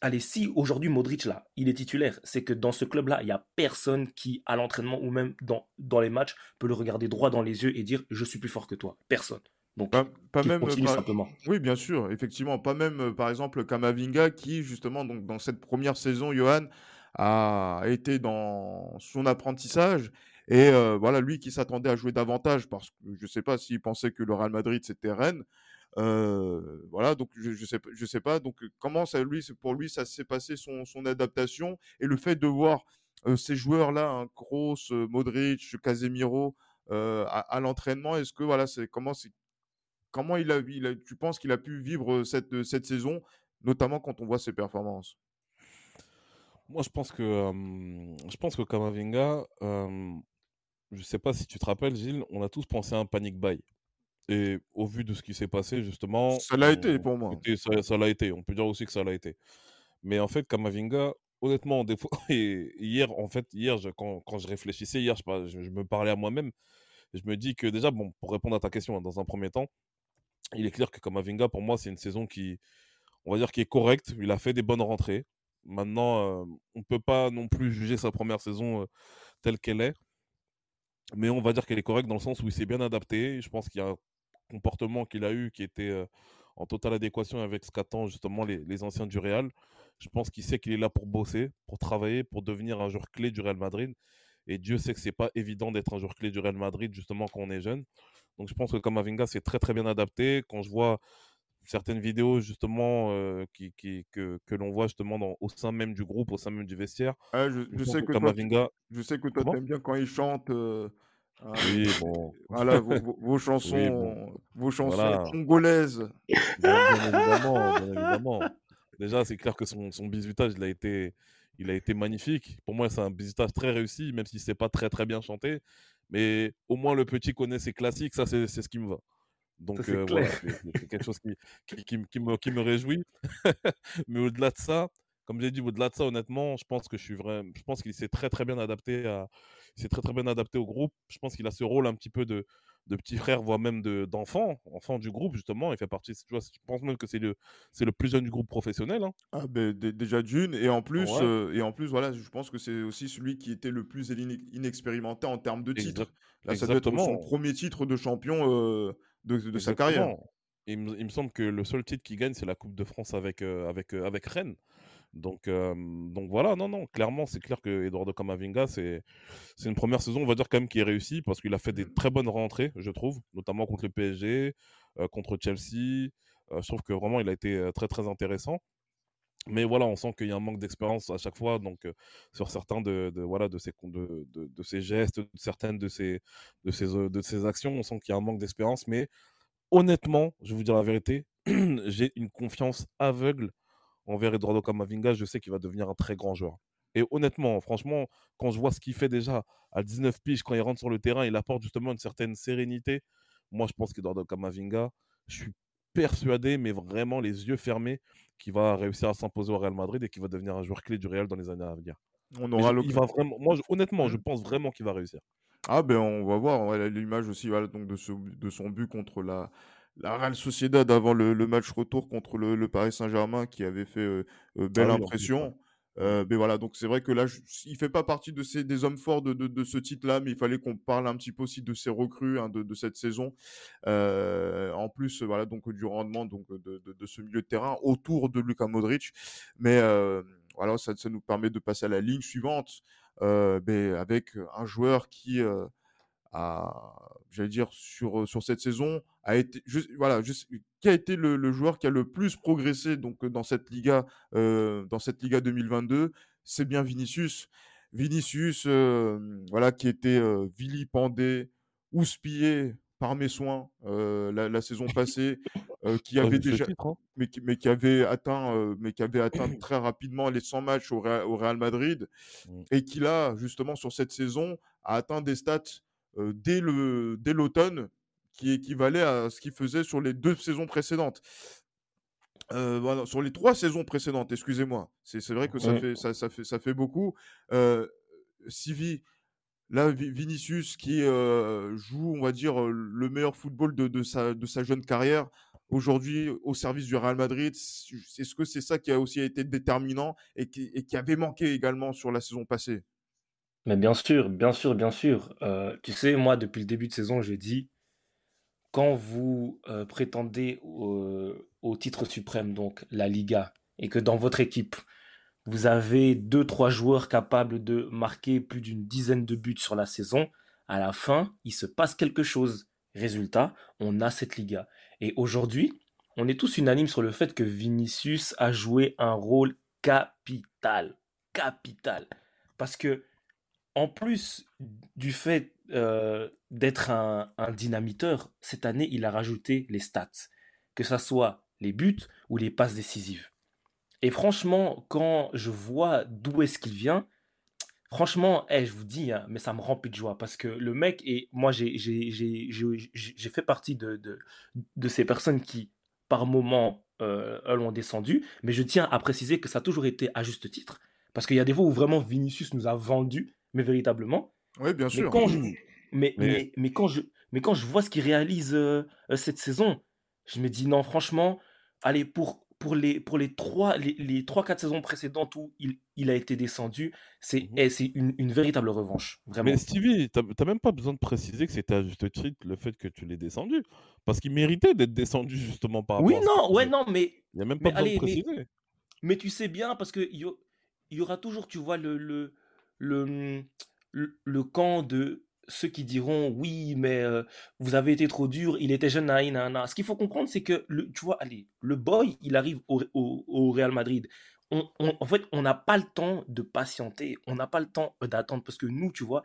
Allez, si aujourd'hui Modric là, il est titulaire, c'est que dans ce club-là, il n'y a personne qui, à l'entraînement ou même dans, dans les matchs, peut le regarder droit dans les yeux et dire je suis plus fort que toi. Personne. Donc, pas, même continue simplement. Oui, bien sûr, effectivement. Pas même, euh, par exemple, Kamavinga qui, justement, donc, dans cette première saison, Johan, a été dans son apprentissage. Et voilà, lui qui s'attendait à jouer davantage, parce que je ne sais pas s'il pensait que le Real Madrid c'était Rennes. voilà, donc je, je sais, pas. Donc comment ça, lui, pour lui, ça s'est passé son, son, adaptation et le fait de voir ces joueurs-là, un hein, Kroos, Modric, Casemiro, à, à l'entraînement, est-ce que voilà, c'est comment c'est comment il a, il tu penses qu'il a pu vivre cette, cette saison, notamment quand on voit ses performances? Moi, je pense que, je pense que Kamavinga, je je sais pas si tu te rappelles, Gilles, on a tous pensé à un panic buy. Et au vu de ce qui s'est passé, justement. Ça l'a été pour moi. Ça l'a été. On peut dire aussi que ça l'a été. Mais en fait, Kamavinga, honnêtement, des fois, [LAUGHS] et hier, en fait, hier, quand, quand, je réfléchissais, hier, je, je, me parlais à moi-même. Je me dis que déjà, bon, pour répondre à ta question, hein, dans un premier temps, il est clair que Kamavinga, pour moi, c'est une saison qui, on va dire, qui est correcte. Il a fait des bonnes rentrées. Maintenant, on ne peut pas non plus juger sa première saison telle qu'elle est. Mais on va dire qu'elle est correcte dans le sens où il s'est bien adapté. Je pense qu'il y a un comportement qu'il a eu qui était en totale adéquation avec ce qu'attendent justement les, anciens du Real. Je pense qu'il sait qu'il est là pour bosser, pour travailler, pour devenir un joueur clé du Real Madrid. Et Dieu sait que c'est pas évident d'être un joueur clé du Real Madrid justement quand on est jeune. Donc je pense que Kamavinga s'est très très bien adapté. Quand je vois certaines vidéos justement qui, qui, que, que l'on voit justement dans, au sein même du groupe, au sein même du vestiaire. je, sais que toi, je sais que toi, t'aimes bien quand il chante. Hein, oui, bon. [LAUGHS] Voilà, vos, vos, chansons, vos chansons congolaises. Bien, [LAUGHS] évidemment, bien évidemment. Déjà, c'est clair que son, son bisutage, il a été, il a été magnifique. Pour moi, c'est un bisutage très réussi, même si c'est pas très très bien chanté. Mais au moins, le petit connaît ses classiques, ça, c'est ce qui me va. Donc euh, voilà, c'est quelque chose qui, qui, qui, me, qui, me, réjouit. [LAUGHS] Mais au-delà de ça, comme j'ai dit, au-delà de ça, honnêtement, je pense que je suis vraiment, je pense qu'il s'est très très bien adapté à, s'est très très bien adapté au groupe. Je pense qu'il a ce rôle un petit peu de, de petit frère, voire même de, d'enfant, enfant du groupe justement. Il fait partie, tu vois, je pense même que c'est le, c'est le plus jeune du groupe professionnel. Hein. Ah ben déjà d'une et en plus euh, et en plus voilà, je pense que c'est aussi celui qui était le plus inexpérimenté en termes de titres. Là, ça doit être son premier titre de champion. Euh, de, sa carrière. Il me, il me, semble que le seul titre qu'il gagne, c'est la Coupe de France avec, euh, avec, euh, avec Rennes. Donc, euh, donc voilà, non, non, clairement, c'est clair que Eduardo Camavinga, c'est une première saison, on va dire quand même, qui est réussie parce qu'il a fait des très bonnes rentrées, je trouve, notamment contre le PSG, contre Chelsea. je trouve que vraiment, il a été très, très intéressant. Mais voilà, on sent qu'il y a un manque d'expérience à chaque fois, donc sur certains de, voilà de ces de, ces gestes, certaines de ces de ces de ces actions, on sent qu'il y a un manque d'expérience. Mais honnêtement, je vais vous dire la vérité, [CLEARS THROAT] j'ai une confiance aveugle envers Eduardo Camavinga. Je sais qu'il va devenir un très grand joueur. Et honnêtement, franchement, quand je vois ce qu'il fait déjà à 19 piges, quand il rentre sur le terrain, il apporte justement une certaine sérénité. Moi, je pense qu'Eduardo Camavinga, je suis persuadé, mais vraiment les yeux fermés, qu'il va réussir à s'imposer au Real Madrid et qu'il va devenir un joueur clé du Real dans les années à venir. On aura il va vraiment, moi, honnêtement, je pense vraiment qu'il va réussir. Ah ben on va voir l'image aussi voilà, donc de, ce, de son but contre la, la Real Sociedad avant le, match retour contre le, Paris Saint-Germain qui avait fait euh, euh, belle ah impression. Euh, mais voilà, donc c'est vrai que là, il fait pas partie de ces, des hommes forts de, de, ce titre-là, mais il fallait qu'on parle un petit peu aussi de ces recrues hein, de, de, cette saison. Euh, en plus, voilà, donc du rendement donc de, de, ce milieu de terrain autour de Luka Modric. Mais euh, voilà, ça, ça, nous permet de passer à la ligne suivante, euh, mais avec un joueur qui euh, j'allais dire, sur, sur cette saison, a été, voilà, qui a été le, joueur qui a le plus progressé donc dans cette Liga, euh, dans cette Liga 2022, c'est bien Vinicius. Vinicius, euh, voilà, qui était euh, vilipendé, houspillé par mes soins la, saison passée, qui avait déjà, hein. mais, qui, mais qui avait atteint, mais qui avait atteint très rapidement les 100 matchs au, Real, Madrid, mmh. et qui là, justement, sur cette saison, a atteint des stats dès le dès l'automne qui équivalait à ce qu'il faisait sur les deux saisons précédentes. sur les trois saisons précédentes, excusez-moi. C'est vrai que ça, fait, ça, fait, ça fait beaucoup. Euh, Sivi, là, Vinicius qui joue, on va dire, le meilleur football de, de, sa, de sa jeune carrière, aujourd'hui au service du Real Madrid, est-ce que c'est ça qui a aussi été déterminant et qui, et qui avait manqué également sur la saison passée Mais bien sûr, bien sûr, bien sûr. tu sais, moi, depuis le début de saison, j'ai dit quand vous euh, prétendez au, titre suprême, donc la Liga, et que dans votre équipe, vous avez deux, trois joueurs capables de marquer plus d'une dizaine de buts sur la saison, à la fin, il se passe quelque chose. Résultat, on a cette Liga. Et aujourd'hui, on est tous unanimes sur le fait que Vinicius a joué un rôle capital. Capital. Parce que, en plus du fait euh, d'être un, dynamiteur, cette année, il a rajouté les stats, que ce soit les buts ou les passes décisives. Et franchement, quand je vois d'où est-ce qu'il vient, franchement, eh, je vous dis, hein, mais ça me remplit de joie parce que le mec, et moi, j'ai fait partie de, de, ces personnes qui, par moment, euh, descendu, mais je tiens à préciser que ça a toujours été à juste titre, parce qu'il y a des fois où vraiment Vinicius nous a vendu, mais véritablement. Oui, bien sûr. Mais quand je, mais, mais... quand, je, mais quand je vois ce qu'il réalise euh, euh, cette saison, je me dis non, franchement, allez, pour, pour les, pour les 3 les, les 4 saisons précédentes où il, il a été descendu, c'est mmh eh, c'est une, une, véritable revanche. Vraiment. Mais Stevie, tu n'as même pas besoin de préciser que c'était à juste titre le fait que tu l'aies descendu. Parce qu'il méritait d'être descendu justement par rapport Oui, non, ouais, non, mais. Il n'y a même pas besoin de préciser. Mais, mais, tu sais bien, parce qu'il y, y aura toujours, tu vois, le, le, le, le camp de ceux qui diront oui, mais vous avez été trop dur, il était jeune, Ce qu'il faut comprendre, c'est que, le, tu vois, allez, le boy, il arrive au, au, Real Madrid. On, en fait, on n'a pas le temps de patienter, on n'a pas le temps d'attendre parce que nous, tu vois,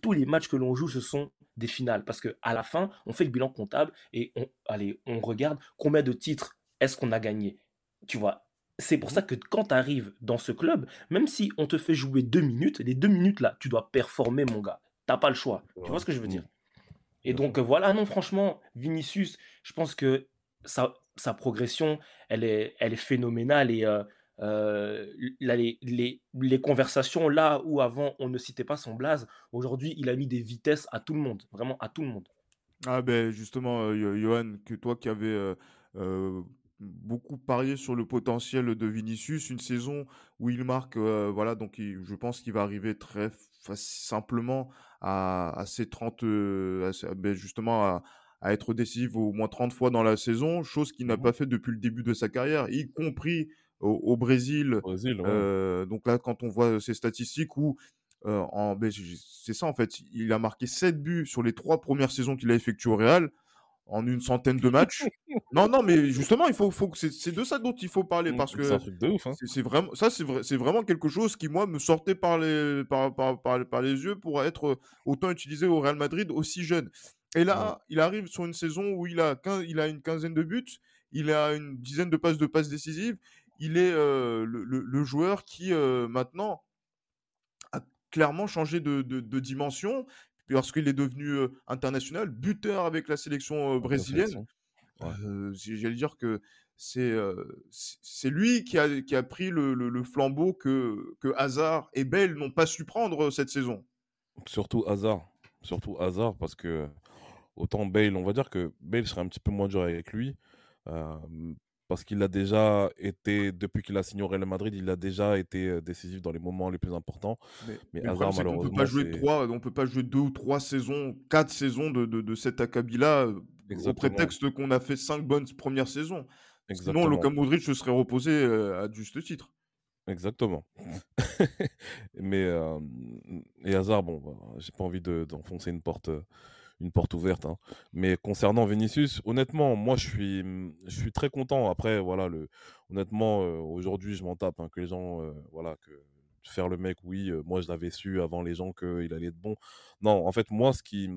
tous les matchs que l'on joue, ce sont des finales parce que à la fin, on fait le bilan comptable et on, allez, on regarde combien de titres est-ce qu'on a gagné. Tu vois, c'est pour mmh ça que quand tu arrives dans ce club, même si on te fait jouer deux minutes, les deux minutes là, tu dois performer, mon gars. T'as pas le choix. Tu vois ce que je veux dire? Et donc voilà, non, franchement, Vinicius, je pense que sa, sa progression, elle est, elle est phénoménale et euh, euh, les, les, les, conversations là où avant on ne citait pas son blaze, aujourd'hui il a mis des vitesses à tout le monde, vraiment à tout le monde. Ah ben justement, euh, Johan, que toi qui avais beaucoup parié sur le potentiel de Vinicius, une saison où il marque, voilà, donc je pense qu'il va arriver très simplement à, à ses 30, euh, ben, justement à, à, être décisif au moins 30 fois dans la saison, chose qu'il n'a mmh pas fait depuis le début de sa carrière, y compris au, Brésil. euh, donc là, quand on voit ces statistiques où euh, en, ben, c'est ça en fait, il a marqué 7 buts sur les trois premières saisons qu'il a effectuées au Real en une centaine de matchs. non, non, mais justement, il faut, faut c'est de ça dont il faut parler mmh, parce que hein. c'est vraiment ça, c'est vrai, c'est vraiment quelque chose qui moi me sortait par les par, par, par, les yeux pour être autant utilisé au Real Madrid aussi jeune. Et là, il arrive sur une saison où il a il a une quinzaine de buts, il a une dizaine de passes de passes décisives. Il est le, le, joueur qui maintenant a clairement changé de, de, de dimension lorsqu'il est devenu international, buteur avec la sélection brésilienne. J'allais dire que c'est c'est lui qui a, qui a pris le, le, flambeau que, que Hazard et Bell n'ont pas su prendre cette saison. Surtout Hazard. Surtout Hazard, parce que autant Bale, on va dire que Bale serait un petit peu moins dur avec lui parce qu'il a déjà été, depuis qu'il a signé au Real Madrid, il a déjà été décisif dans les moments les plus importants. Mais, Hazard, malheureusement. On peut pas jouer trois, on peut pas jouer deux ou trois saisons, quatre saisons de, de, de cet acabit-là, au prétexte qu'on a fait cinq bonnes premières saisons. Exactement. Sinon, Luka Modric se serait reposé à juste titre. Exactement. [LAUGHS] mais et Hazard, bon, bah, j'ai pas envie d'enfoncer une porte une porte ouverte. Hein. Mais concernant Vinicius, honnêtement, moi, je suis, je suis très content. Après, voilà, le, honnêtement, aujourd'hui, je m'en tape. Hein, que les gens, voilà, que faire le mec, oui, moi, je l'avais su avant les gens qu'il allait être bon. Non, en fait, moi, ce qui,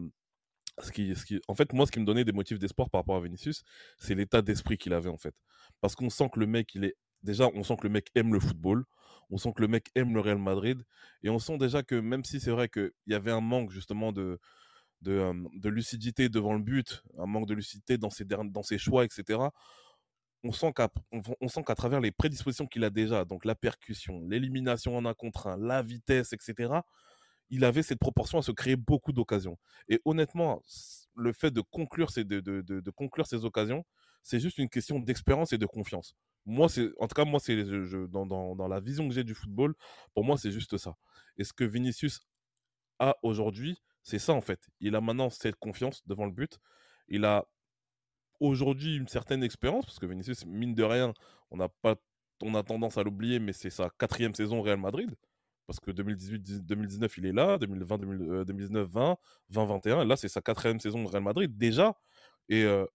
ce qui, ce qui, en fait, moi, ce qui me donnait des motifs d'espoir par rapport à Vinicius, c'est l'état d'esprit qu'il avait, en fait. Parce qu'on sent que le mec, il est. Déjà, on sent que le mec aime le football. On sent que le mec aime le Real Madrid. Et on sent déjà que, même si c'est vrai qu'il y avait un manque, justement, de, de, lucidité devant le but, un manque de lucidité dans ses, dans ses choix, etc., on sent qu'à travers les prédispositions qu'il a déjà, donc la percussion, l'élimination en un contre un, la vitesse, etc., il avait cette proportion à se créer beaucoup d'occasions. Et honnêtement, le fait de conclure ces, de, de, conclure ces occasions, c'est juste une question d'expérience et de confiance. Moi, c'est, en tout cas, moi, c'est dans, dans, dans, la vision que j'ai du football, pour moi, c'est juste ça. Et ce que Vinicius a aujourd'hui, c'est ça en fait. Il a maintenant cette confiance devant le but. Il a aujourd'hui une certaine expérience, parce que Vinicius, mine de rien, on a, pas, on a tendance à l'oublier, mais c'est sa quatrième saison au Real Madrid parce que 2018-2019, il est là, 2020, 2019, 20, 20, 21, et là, c'est sa quatrième saison au Real Madrid déjà. Et euh,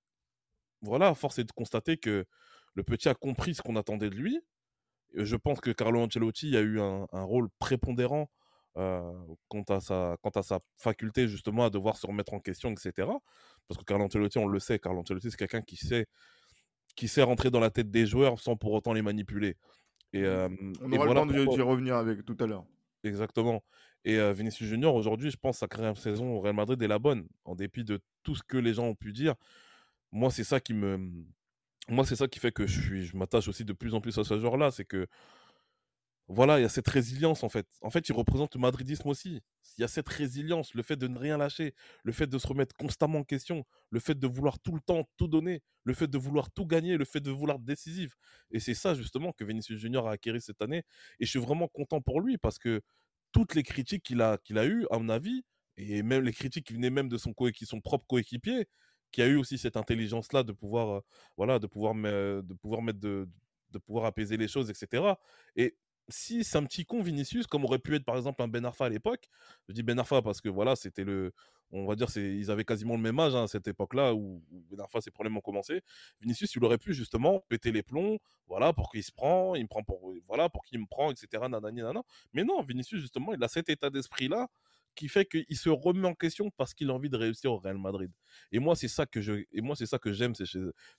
voilà, force est de constater que le petit a compris ce qu'on attendait de lui. je pense que Carlo Ancelotti a eu un, rôle prépondérant euh, quant, à sa, quant à sa faculté justement à devoir se remettre en question, etc. Parce que Carlo Ancelotti, on le sait, Carlo Ancelotti, c'est quelqu'un qui sait, qui sait rentrer dans la tête des joueurs sans pour autant les manipuler. Et, mmh. On aura le temps d'y revenir avec tout à l'heure. Exactement. Et Vinicius Junior, aujourd'hui, je pense sa quatrième saison au Real Madrid est la bonne, en dépit de tout ce que les gens ont pu dire. Moi, c'est ça qui me, moi, c'est ça qui fait que je suis, je m'attache aussi de plus en plus à ce genre-là, c'est que voilà, il y a cette résilience en fait. En fait, il représente le madridisme aussi. Il y a cette résilience, le fait de ne rien lâcher, le fait de se remettre constamment en question, le fait de vouloir tout le temps tout donner, le fait de vouloir tout gagner, le fait de vouloir décisif. Et c'est ça justement que Vinicius Junior a acquis cette année. Et je suis vraiment content pour lui parce que toutes les critiques qu'il a, a eues, à mon avis, et même les critiques qui venaient même de son, son propre coéquipier, qui a eu aussi cette intelligence-là de pouvoir, euh, voilà, de pouvoir, de pouvoir mettre de, de pouvoir apaiser les choses, etc. Et si c'est un petit con Vinicius, comme aurait pu être par exemple un Ben Arfa à l'époque, je dis Ben Arfa parce que voilà, c'était le, on va dire, c'est, ils avaient quasiment le même âge hein, à cette époque-là où, Ben Arfa ses problèmes ont commencé. Vinicius, il aurait pu justement péter les plombs, voilà, pour qu'il se prend, il me prend pour, voilà, pour qu'il me prend, etc. Nanani, nanana. Mais non, Vinicius justement, il a cet état d'esprit-là qui fait qu'il se remet en question parce qu'il a envie de réussir au Real Madrid. Et moi, c'est ça que je, et moi, c'est ça que j'aime chez,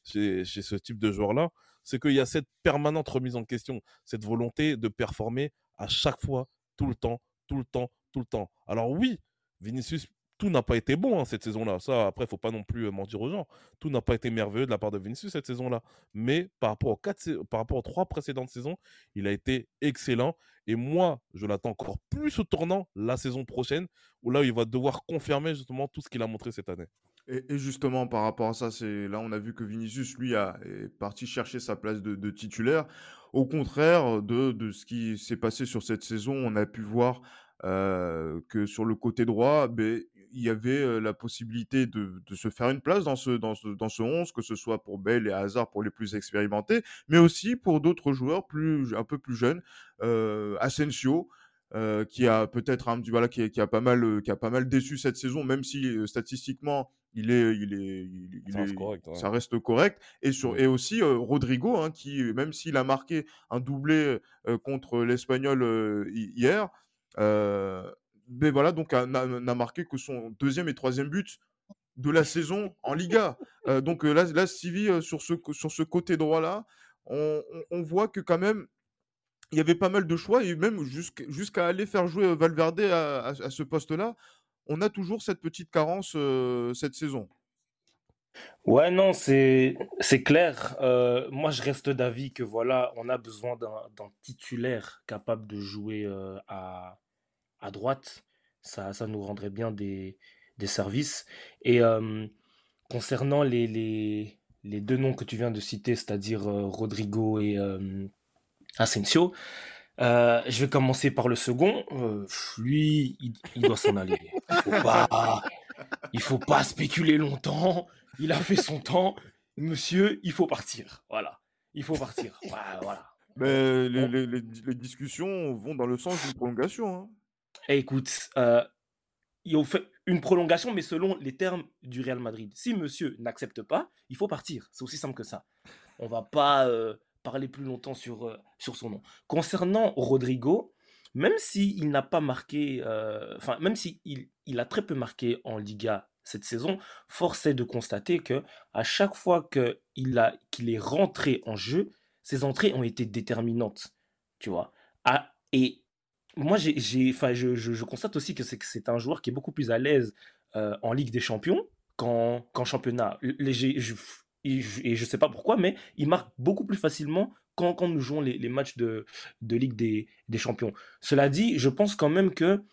chez, chez, ce type de joueur-là, c'est qu'il y a cette permanente remise en question, cette volonté de performer à chaque fois, tout le temps, tout le temps, tout le temps. Alors oui, Vinicius tout n'a pas été bon hein, cette saison-là. Ça, après, faut pas non plus euh, mentir aux gens. Tout n'a pas été merveilleux de la part de Vinicius cette saison-là. Mais par rapport, aux quatre, par rapport aux trois précédentes saisons, il a été excellent. Et moi, je l'attends encore plus au tournant la saison prochaine, où là, il va devoir confirmer justement tout ce qu'il a montré cette année. Et, justement, par rapport à ça, c'est là, on a vu que Vinicius, lui, a, est parti chercher sa place de, titulaire. Au contraire de, de ce qui s'est passé sur cette saison, on a pu voir euh, que sur le côté droit, ben, il y avait la possibilité de, de, se faire une place dans ce, dans, ce, dans ce 11, que ce soit pour Bale et Hazard pour les plus expérimentés, mais aussi pour d'autres joueurs plus, un peu plus jeunes. Euh, Asensio, euh, qui a peut-être un petit voilà qui, qui, a pas mal qui a pas mal déçu cette saison même si statistiquement il est il est, il, ça, reste correct, ça, reste correct, et sur et aussi Rodrigo hein, qui même s'il a marqué un doublé contre l'espagnol hier voilà, donc n'a marqué que son deuxième et troisième but de la saison en Liga. Euh, donc là, là, Stevie, sur ce, côté droit-là, on, on, voit que quand même, il y avait pas mal de choix, et même jusqu'à aller faire jouer Valverde à, à, ce poste-là, on a toujours cette petite carence cette saison. Ouais, non, c'est clair. Euh, moi, je reste d'avis que voilà, on a besoin d'un titulaire capable de jouer à, à droite, ça, ça nous rendrait bien des, des services. Et concernant les, les, les, deux noms que tu viens de citer, c'est-à-dire Rodrigo et Asensio, euh, je vais commencer par le second. lui, il, doit s'en aller. Il faut pas, il faut pas spéculer longtemps. Il a fait son temps. Monsieur, il faut partir. Voilà. Il faut partir. Voilà. Mais les, les, les, discussions vont dans le sens d'une prolongation. Hein. Eh, écoute, euh, il ont fait une prolongation, mais selon les termes du Real Madrid. Si monsieur n'accepte pas, il faut partir. C'est aussi simple que ça. On va pas euh, parler plus longtemps sur, euh, sur son nom. Concernant Rodrigo, même s'il n'a pas marqué, enfin, même s'il il a très peu marqué en Liga cette saison, force est de constater que à chaque fois qu'il qu'il est rentré en jeu, ses entrées ont été déterminantes, tu vois? Ah, et moi, j'ai, enfin, je, je, constate aussi que c'est, un joueur qui est beaucoup plus à l'aise euh, en Ligue des Champions qu'en, championnat. Je, et je ne sais pas pourquoi, mais il marque beaucoup plus facilement quand, quand nous jouons les, les matchs de, de Ligue des, des, Champions. Cela dit, je pense quand même que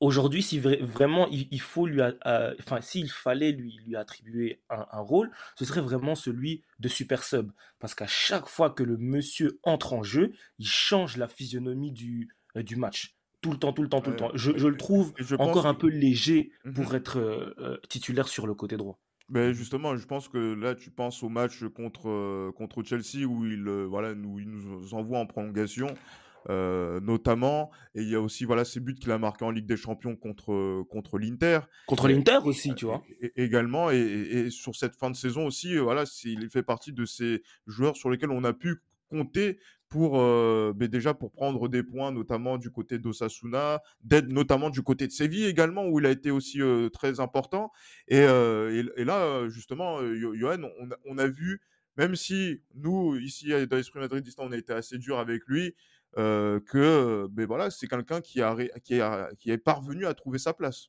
Aujourd'hui, si vraiment il, faut lui, enfin, s'il fallait lui, lui attribuer un, rôle, ce serait vraiment celui de super sub. Parce qu'à chaque fois que le monsieur entre en jeu, il change la physionomie du, du match. Tout le temps, tout le temps, tout le temps. Je, le trouve encore un peu léger mmh pour être euh, euh, titulaire sur le côté droit. Mais justement, je pense que là, tu penses au match contre, contre Chelsea où il, voilà, nous, il nous envoie en prolongation. Euh, notamment. Et il y a aussi voilà ces buts qu'il a marqués en Ligue des Champions contre contre l'Inter. Contre l'Inter aussi, tu vois. également et, sur cette fin de saison aussi, euh, voilà, il fait partie de ces joueurs sur lesquels on a pu compter pour euh, mais déjà pour prendre des points, notamment du côté d'Osasuna, d'aide notamment du côté de Séville également, où il a été aussi très important. Et, et, là, justement, Johan, on, a vu, même si nous, ici, dans l'Esprit Madrid, on a été assez dur avec lui, euh, que ben voilà, c'est quelqu'un qui, a, qui, a, qui est parvenu à trouver sa place.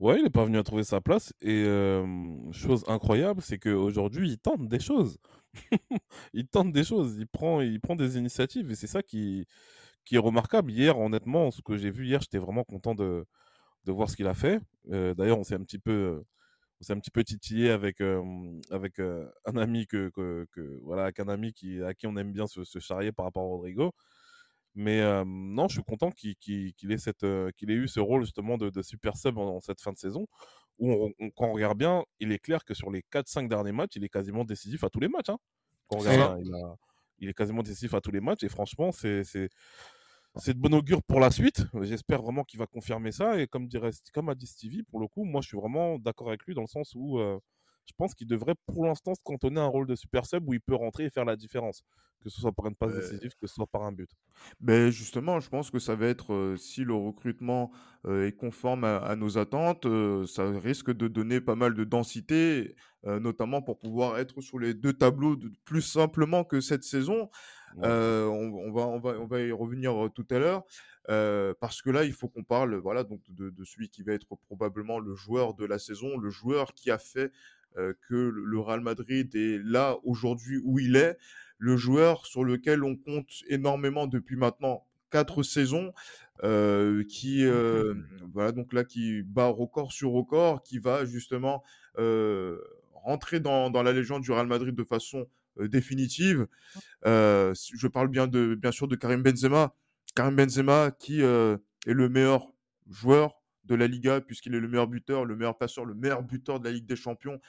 Ouais, il est parvenu à trouver sa place. Et chose incroyable, c'est qu'aujourd'hui, il tente des choses. [LAUGHS] il tente des choses. Il prend, il prend des initiatives. Et c'est ça qui, qui est remarquable. Hier, honnêtement, ce que j'ai vu hier, j'étais vraiment content de, de voir ce qu'il a fait. D'ailleurs, on s'est un petit peu on s'est un petit peu titillé avec avec un ami que, que, voilà avec un ami qui à qui on aime bien se, charrier par rapport à Rodrigo mais non je suis content qu'il ait cette qu'il ait eu ce rôle justement de, de super sub en, cette fin de saison où quand on regarde bien il est clair que sur les 4-5 derniers matchs il est quasiment décisif à tous les matchs hein. quand on regarde il, il, est quasiment décisif à tous les matchs et franchement c'est c'est de bon augure pour la suite. J'espère vraiment qu'il va confirmer ça. Et comme, dirait, comme a dit Stevie, pour le coup, moi, je suis vraiment d'accord avec lui dans le sens où euh, je pense qu'il devrait pour l'instant se cantonner un rôle de super sub où il peut rentrer et faire la différence, que ce soit par une passe décisive, que ce soit par un but. Mais justement, je pense que ça va être, euh, si le recrutement euh, est conforme à, nos attentes, ça risque de donner pas mal de densité, notamment pour pouvoir être sur les deux tableaux plus simplement que cette saison. Euh, on, va, on, va, on va y revenir tout à l'heure. parce que là, il faut qu'on parle voilà, donc de, celui qui va être probablement le joueur de la saison, le joueur qui a fait que le Real Madrid est là aujourd'hui où il est, le joueur sur lequel on compte énormément depuis maintenant quatre saisons, qui voilà donc là qui bat record sur record, qui va justement rentrer dans, dans, la légende du Real Madrid de façon euh, définitive. Euh, je parle bien, de, bien sûr de Karim Benzema. Karim Benzema qui euh, est le meilleur joueur de la Liga puisqu'il est le meilleur buteur, le meilleur passeur, le meilleur buteur de la Ligue des Champions.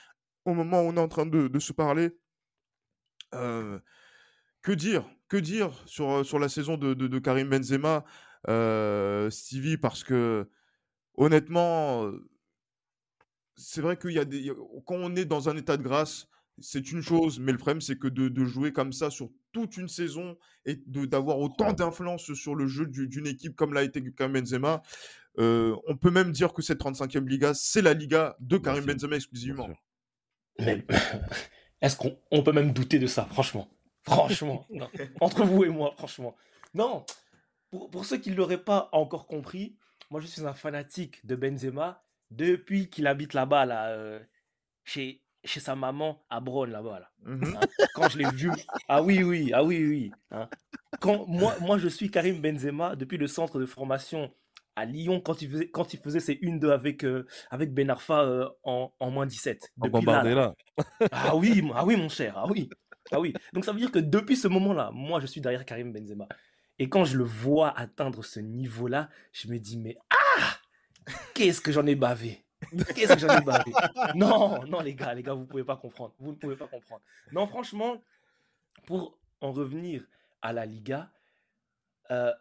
Au moment où on est en train de, se parler, que dire Que dire sur, sur la saison de, Karim Benzema, Stevie Parce que honnêtement, c'est vrai qu'il y a des, quand on est dans un état de grâce, c'est une chose, mais le problème, c'est que de, jouer comme ça sur toute une saison et d'avoir autant d'influence sur le jeu d'une équipe comme l'a été Karim Benzema, euh, on peut même dire que cette 35e Liga, c'est la Liga de Karim Benzema exclusivement. Mais [LAUGHS] est-ce qu'on peut même douter de ça, franchement? Franchement, [LAUGHS] entre vous et moi, franchement. Non, pour, ceux qui ne l'auraient pas encore compris, moi je suis un fanatique de Benzema depuis qu'il habite là-bas, là, euh, chez, chez sa maman à Braun là-bas. Là. Mmh hein, quand je l'ai vu. Ah oui, oui, ah oui, oui. Hein. Quand, moi, moi, je suis Karim Benzema depuis le centre de formation à Lyon quand il faisait, quand il faisait ses 1-2 avec, euh, avec Ben Arfa euh, en, en, moins 17. Depuis là, Ah oui, ah oui, mon cher, ah oui. Ah oui. Donc ça veut dire que depuis ce moment-là, moi, je suis derrière Karim Benzema. Et quand je le vois atteindre ce niveau-là, je me dis, mais ah Qu'est-ce que j'en ai bavé? Qu'est-ce que j'en ai bavé? Non, non, les gars, les gars, vous pouvez pas comprendre. Vous ne pouvez pas comprendre. Non, franchement, pour en revenir à la Liga, euh,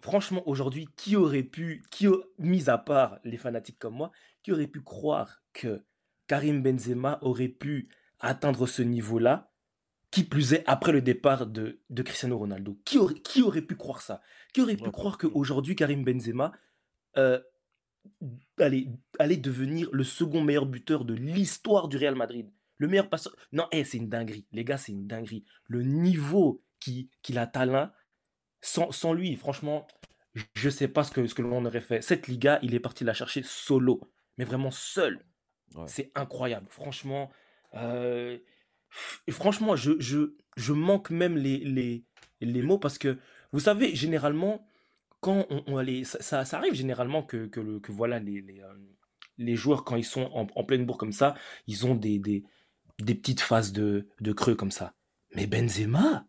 franchement, aujourd'hui, qui aurait pu, qui, mis à part les fanatiques comme moi, qui aurait pu croire que Karim Benzema aurait pu atteindre ce niveau-là, qui plus est après le départ de, de Cristiano Ronaldo? Qui aurait, qui aurait pu croire ça? Qui aurait pu croire qu'aujourd'hui, Karim Benzema euh, aller, aller devenir le second meilleur buteur de l'histoire du Real Madrid? Le meilleur passeur? Non, eh, c'est une dinguerie. Les gars, c'est une dinguerie. Le niveau qu'il qui a talent, sans, sans, lui, franchement, je ne sais pas ce que, ce que l'on aurait fait. Cette Liga, il est parti la chercher solo, mais vraiment seul. C'est incroyable. Franchement, euh, franchement je, je, je, manque même les, les, les mots parce que, vous savez, généralement, quand on, on ça, ça, arrive généralement que, que, le, que voilà, les, les, euh, les, joueurs, quand ils sont en, en, pleine bourre comme ça, ils ont des, des, des petites phases de, de creux comme ça. Mais Benzema,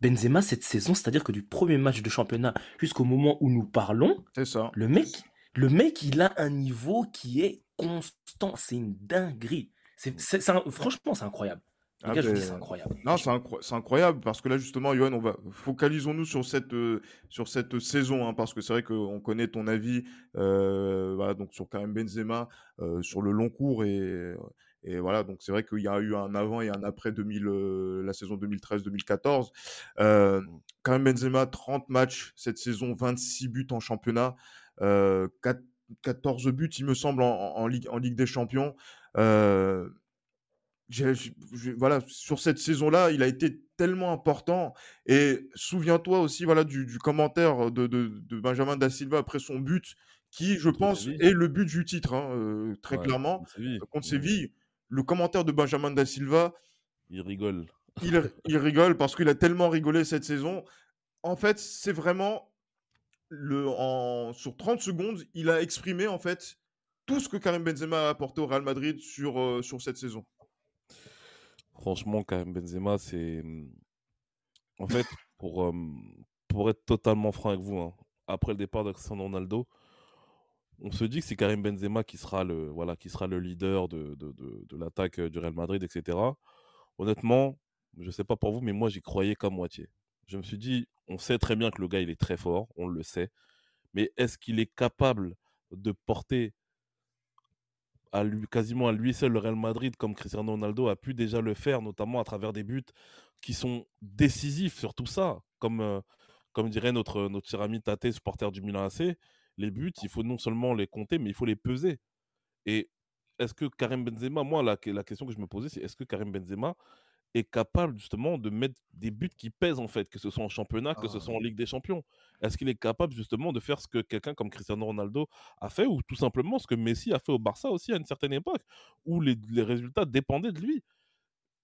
Benzema cette saison, c'est-à-dire que du premier match de championnat jusqu'au moment où nous parlons, ça. Le mec, le mec, il a un niveau qui est constant. C'est une dinguerie. C'est, franchement, c'est incroyable. Ah ben, c'est incroyable. Non, c'est, incroyable parce que là, justement, Johan, on va focalisons-nous sur cette, euh, sur cette saison, hein, parce que c'est vrai qu'on connaît ton avis euh, voilà, donc sur Karim Benzema, euh, sur le long cours et et voilà, donc c'est vrai qu'il y a eu un avant et un après 2000, euh, la saison 2013-2014. Euh, quand même Benzema, 30 matchs cette saison, 26 buts en championnat, euh, 14 buts, il me semble, en, Ligue, en Ligue des Champions. Euh, voilà, sur cette saison-là, il a été tellement important. Et souviens-toi aussi voilà, du, commentaire de, de, Benjamin Da Silva après son but, qui, je pense, est le but du titre, hein, très clairement, contre Séville le commentaire de Benjamin Da Silva. Il rigole. [LAUGHS] Il, rigole parce qu'il a tellement rigolé cette saison. En fait, c'est vraiment le, en, sur 30 secondes, il a exprimé en fait tout ce que Karim Benzema a apporté au Real Madrid sur, euh, sur cette saison. Franchement, Karim Benzema, c'est. En fait, pour, euh, pour être totalement franc avec vous, hein, après le départ de Cristiano Ronaldo, on se dit que c'est Karim Benzema qui sera le, voilà, qui sera le leader de, de, l'attaque euh, du Real Madrid, etc. Honnêtement, je ne sais pas pour vous, mais moi j'y croyais qu'à moitié. Je me suis dit, on sait très bien que le gars il est très fort, on le sait, mais est-ce qu'il est capable de porter à lui, quasiment à lui seul le Real Madrid comme Cristiano Ronaldo a pu déjà le faire, notamment à travers des buts qui sont décisifs sur tout ça, comme, euh, comme dirait notre, notre cher ami Tate, supporter du Milan AC les buts, il faut non seulement les compter, mais il faut les peser. Et est-ce que Karim Benzema, moi, la, la question que je me posais, c'est est-ce que Karim Benzema est capable justement de mettre des buts qui pèsent en fait, que ce soit en championnat, que ce soit en ah. Ligue des Champions? Est-ce qu'il est capable justement de faire ce que quelqu'un comme Cristiano Ronaldo a fait ou tout simplement ce que Messi a fait au Barça aussi à une certaine époque, où les, les résultats dépendaient de lui?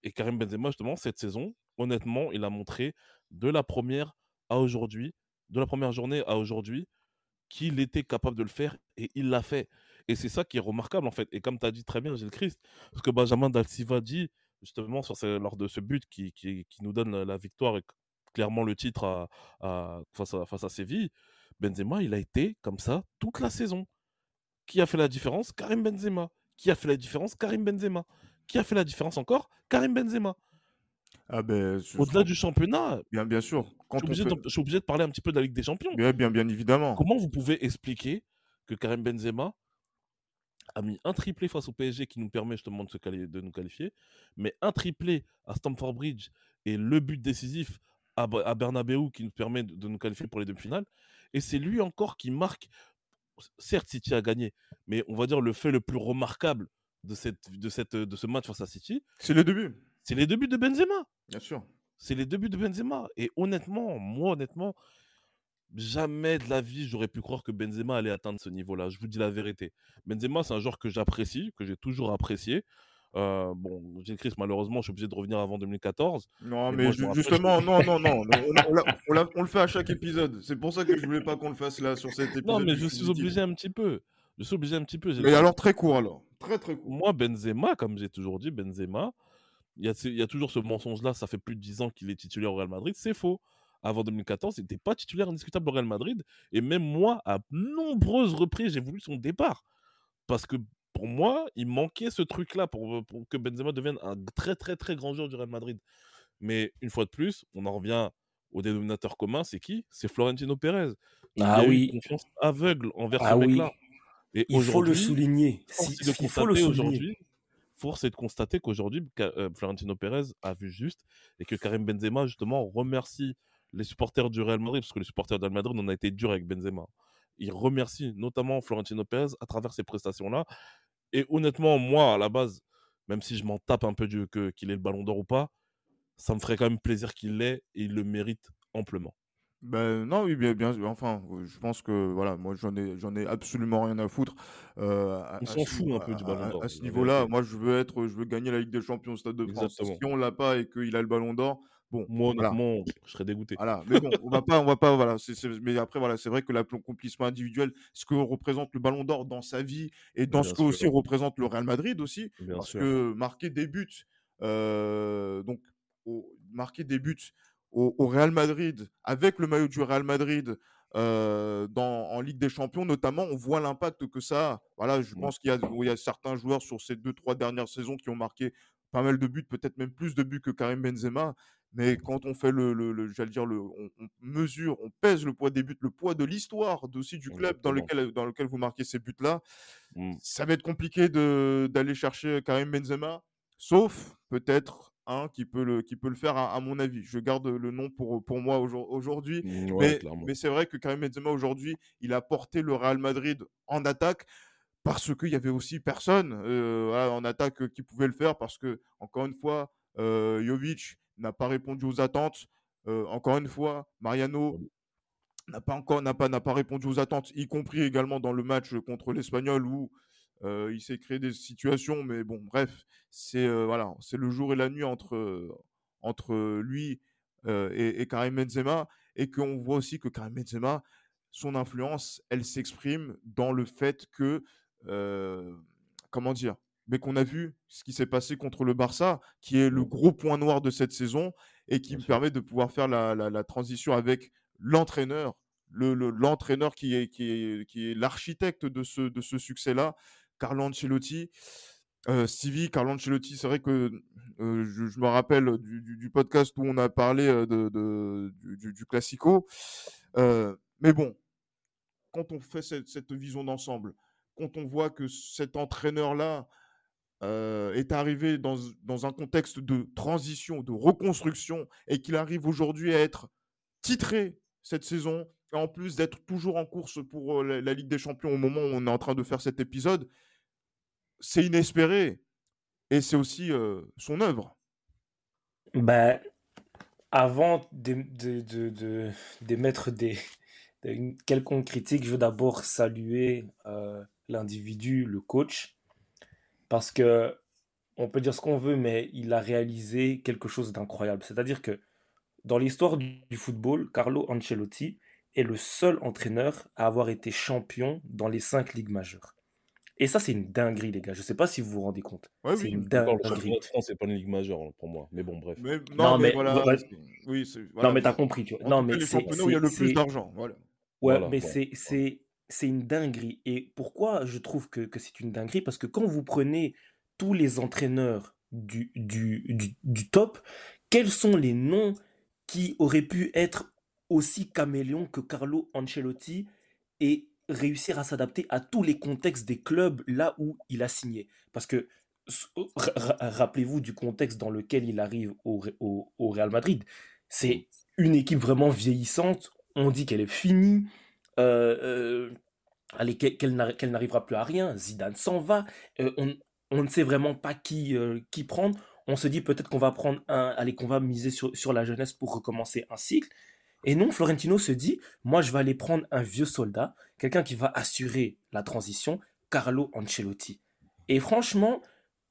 Et Karim Benzema, justement, cette saison, honnêtement, il a montré de la première à aujourd'hui, de la première journée à aujourd'hui, qu'il était capable de le faire et il l'a fait. Et c'est ça qui est remarquable en fait. Et comme tu as dit très bien, Gilles Christ, ce que Benjamin Dalciva dit justement sur lors de ce but qui, qui, qui, nous donne la, victoire et clairement le titre à, face, à, face à Séville, Benzema, il a été comme ça toute la saison. Qui a fait la différence? Karim Benzema. Qui a fait la différence? Karim Benzema. Qui a fait la différence encore? Karim Benzema. Ah ben, Au-delà du championnat, bien, bien sûr. Je, suis obligé de, obligé de parler un petit peu de la Ligue des Champions. Bien, bien, bien évidemment. Comment vous pouvez expliquer que Karim Benzema a mis un triplé face au PSG qui nous permet justement de, se de nous qualifier, mais un triplé à Stamford Bridge et le but décisif à, à Bernabeu qui nous permet de, nous qualifier pour les demi-finales. Et c'est lui encore qui marque. Certes, City a gagné, mais on va dire le fait le plus remarquable de, cette, de, cette, de ce match face à City. C'est le début. C'est les débuts de Benzema. Bien sûr. C'est les débuts de Benzema. Et honnêtement, moi, honnêtement, jamais de la vie, j'aurais pu croire que Benzema allait atteindre ce niveau-là. Je vous dis la vérité. Benzema, c'est un joueur que j'apprécie, que j'ai toujours apprécié. Euh, bon, j'ai Chris, malheureusement, je suis obligé de revenir avant 2014. Non, mais, justement, [LAUGHS] non, non, non. on, le fait à chaque épisode. C'est pour ça que je voulais pas qu'on le fasse là sur cet épisode. Non, mais je suis obligé un petit peu. Je suis obligé un petit peu. Mais alors, très court alors. Très, très court. Moi, Benzema, comme j'ai toujours dit, Benzema, il y, a, toujours ce mensonge-là, ça fait plus de 10 ans qu'il est titulaire au Real Madrid, c'est faux. Avant 2014, il n'était pas titulaire indiscutable au Real Madrid. Et même moi, à nombreuses reprises, j'ai voulu son départ. Parce que pour moi, il manquait ce truc-là pour, que Benzema devienne un très très très grand joueur du Real Madrid. Mais une fois de plus, on en revient au dénominateur commun, c'est qui? C'est Florentino Pérez. Ah oui. une confiance aveugle envers ah ce mec-là. Et il faut le souligner. il faut le souligner force est de constater qu'aujourd'hui, euh, Florentino Pérez a vu juste et que Karim Benzema, justement, remercie les supporters du Real Madrid, parce que les supporters du Real Madrid, on a été dur avec Benzema. il remercie notamment Florentino Pérez à travers ces prestations-là. Et honnêtement, moi, à la base, même si je m'en tape un peu qu'il ait le ballon d'or ou pas, ça me ferait quand même plaisir qu'il l'ait et il le mérite amplement. Ben non, oui, bien, bien, enfin, je pense que voilà, moi j'en ai, j'en ai absolument rien à foutre. Euh, On s'en fout un peu du ballon d'or. À, ce niveau-là, moi je veux être, je veux gagner la Ligue des Champions au Stade de France. Si on l'a pas et qu'il a le ballon d'or, bon, moi honnêtement, je serais dégoûté. Voilà, mais bon, on va pas, on va pas, voilà. mais après voilà, c'est vrai que l'accomplissement individuel, ce que représente le ballon d'or dans sa vie et dans ce que aussi représente le Real Madrid aussi, parce que marquer des buts, euh, donc marquer des buts au, Real Madrid, avec le maillot du Real Madrid euh, dans, en Ligue des Champions notamment, on voit l'impact que ça a. Voilà, je pense qu'il y, a certains joueurs sur ces deux, trois dernières saisons qui ont marqué pas mal de buts, peut-être même plus de buts que Karim Benzema. Mais quand on fait le, le, j'allais dire, le, on, mesure, on pèse le poids des buts, le poids de l'histoire aussi du club dans lequel, dans lequel vous marquez ces buts-là, mmh. ça va être compliqué d'aller chercher Karim Benzema, sauf peut-être un qui peut le, qui peut le faire à, mon avis. Je garde le nom pour, pour moi aujourd'hui. Mmh, mais, mais c'est vrai que Karim Benzema aujourd'hui, il a porté le Real Madrid en attaque parce qu'il y avait aussi personne euh, en attaque qui pouvait le faire parce que, encore une fois, euh, Jovic n'a pas répondu aux attentes. Euh, encore une fois, Mariano n'a pas encore n'a pas, n'a pas répondu aux attentes, y compris également dans le match contre l'Espagnol où il s'est créé des situations, mais bon, bref, c'est voilà, c'est le jour et la nuit entre, entre lui et, Karim Benzema, et qu'on voit aussi que Karim Benzema, son influence, elle s'exprime dans le fait que, comment dire, mais qu'on a vu ce qui s'est passé contre le Barça, qui est le gros point noir de cette saison et qui me permet de pouvoir faire la, la transition avec l'entraîneur, l'entraîneur le, qui est, qui est, qui est l'architecte de ce, de ce succès-là, Carlo Ancelotti. Euh, Stevie, Carlo Ancelotti, c'est vrai que euh, je, me rappelle du, podcast où on a parlé euh, du, Classico. mais bon, quand on fait cette, vision d'ensemble, quand on voit que cet entraîneur-là est arrivé dans, un contexte de transition, de reconstruction, et qu'il arrive aujourd'hui à être titré cette saison, en plus d'être toujours en course pour la Ligue des Champions au moment où on est en train de faire cet épisode, c'est inespéré. Et c'est aussi son œuvre. Bah, avant d'émettre de, de, des, une quelconque critique, je veux d'abord saluer l'individu, le coach, parce que on peut dire ce qu'on veut, mais il a réalisé quelque chose d'incroyable. C'est-à-dire que dans l'histoire du football, Carlo Ancelotti est le seul entraîneur à avoir été champion dans les cinq ligues majeures. Et ça, c'est une dinguerie, les gars. Je sais pas si vous vous rendez compte. c'est une dinguerie. Le championnat de France, c'est pas une ligue majeure hein, pour moi. Mais bon, bref. non, mais, voilà. Oui, voilà. Non, mais t'as compris, tu vois. non, mais c'est où il y a le plus d'argent. Voilà. Ouais, mais c'est c'est une dinguerie. Et pourquoi je trouve que, que c'est une dinguerie? Parce que quand vous prenez tous les entraîneurs du, du, du, du top, quels sont les noms qui auraient pu être aussi caméléons que Carlo Ancelotti et réussir à s'adapter à tous les contextes des clubs là où il a signé. Parce que rappelez-vous du contexte dans lequel il arrive au, au, Real Madrid. C'est une équipe vraiment vieillissante. On dit qu'elle est finie. Euh, euh, qu'elle n'arrivera plus à rien. Zidane s'en va. Euh, on, on, ne sait vraiment pas qui, qui prendre. On se dit peut-être qu'on va prendre un, allez, qu'on va miser sur, sur la jeunesse pour recommencer un cycle. Et non, Florentino se dit, moi je vais aller prendre un vieux soldat, quelqu'un qui va assurer la transition, Carlo Ancelotti. Et franchement,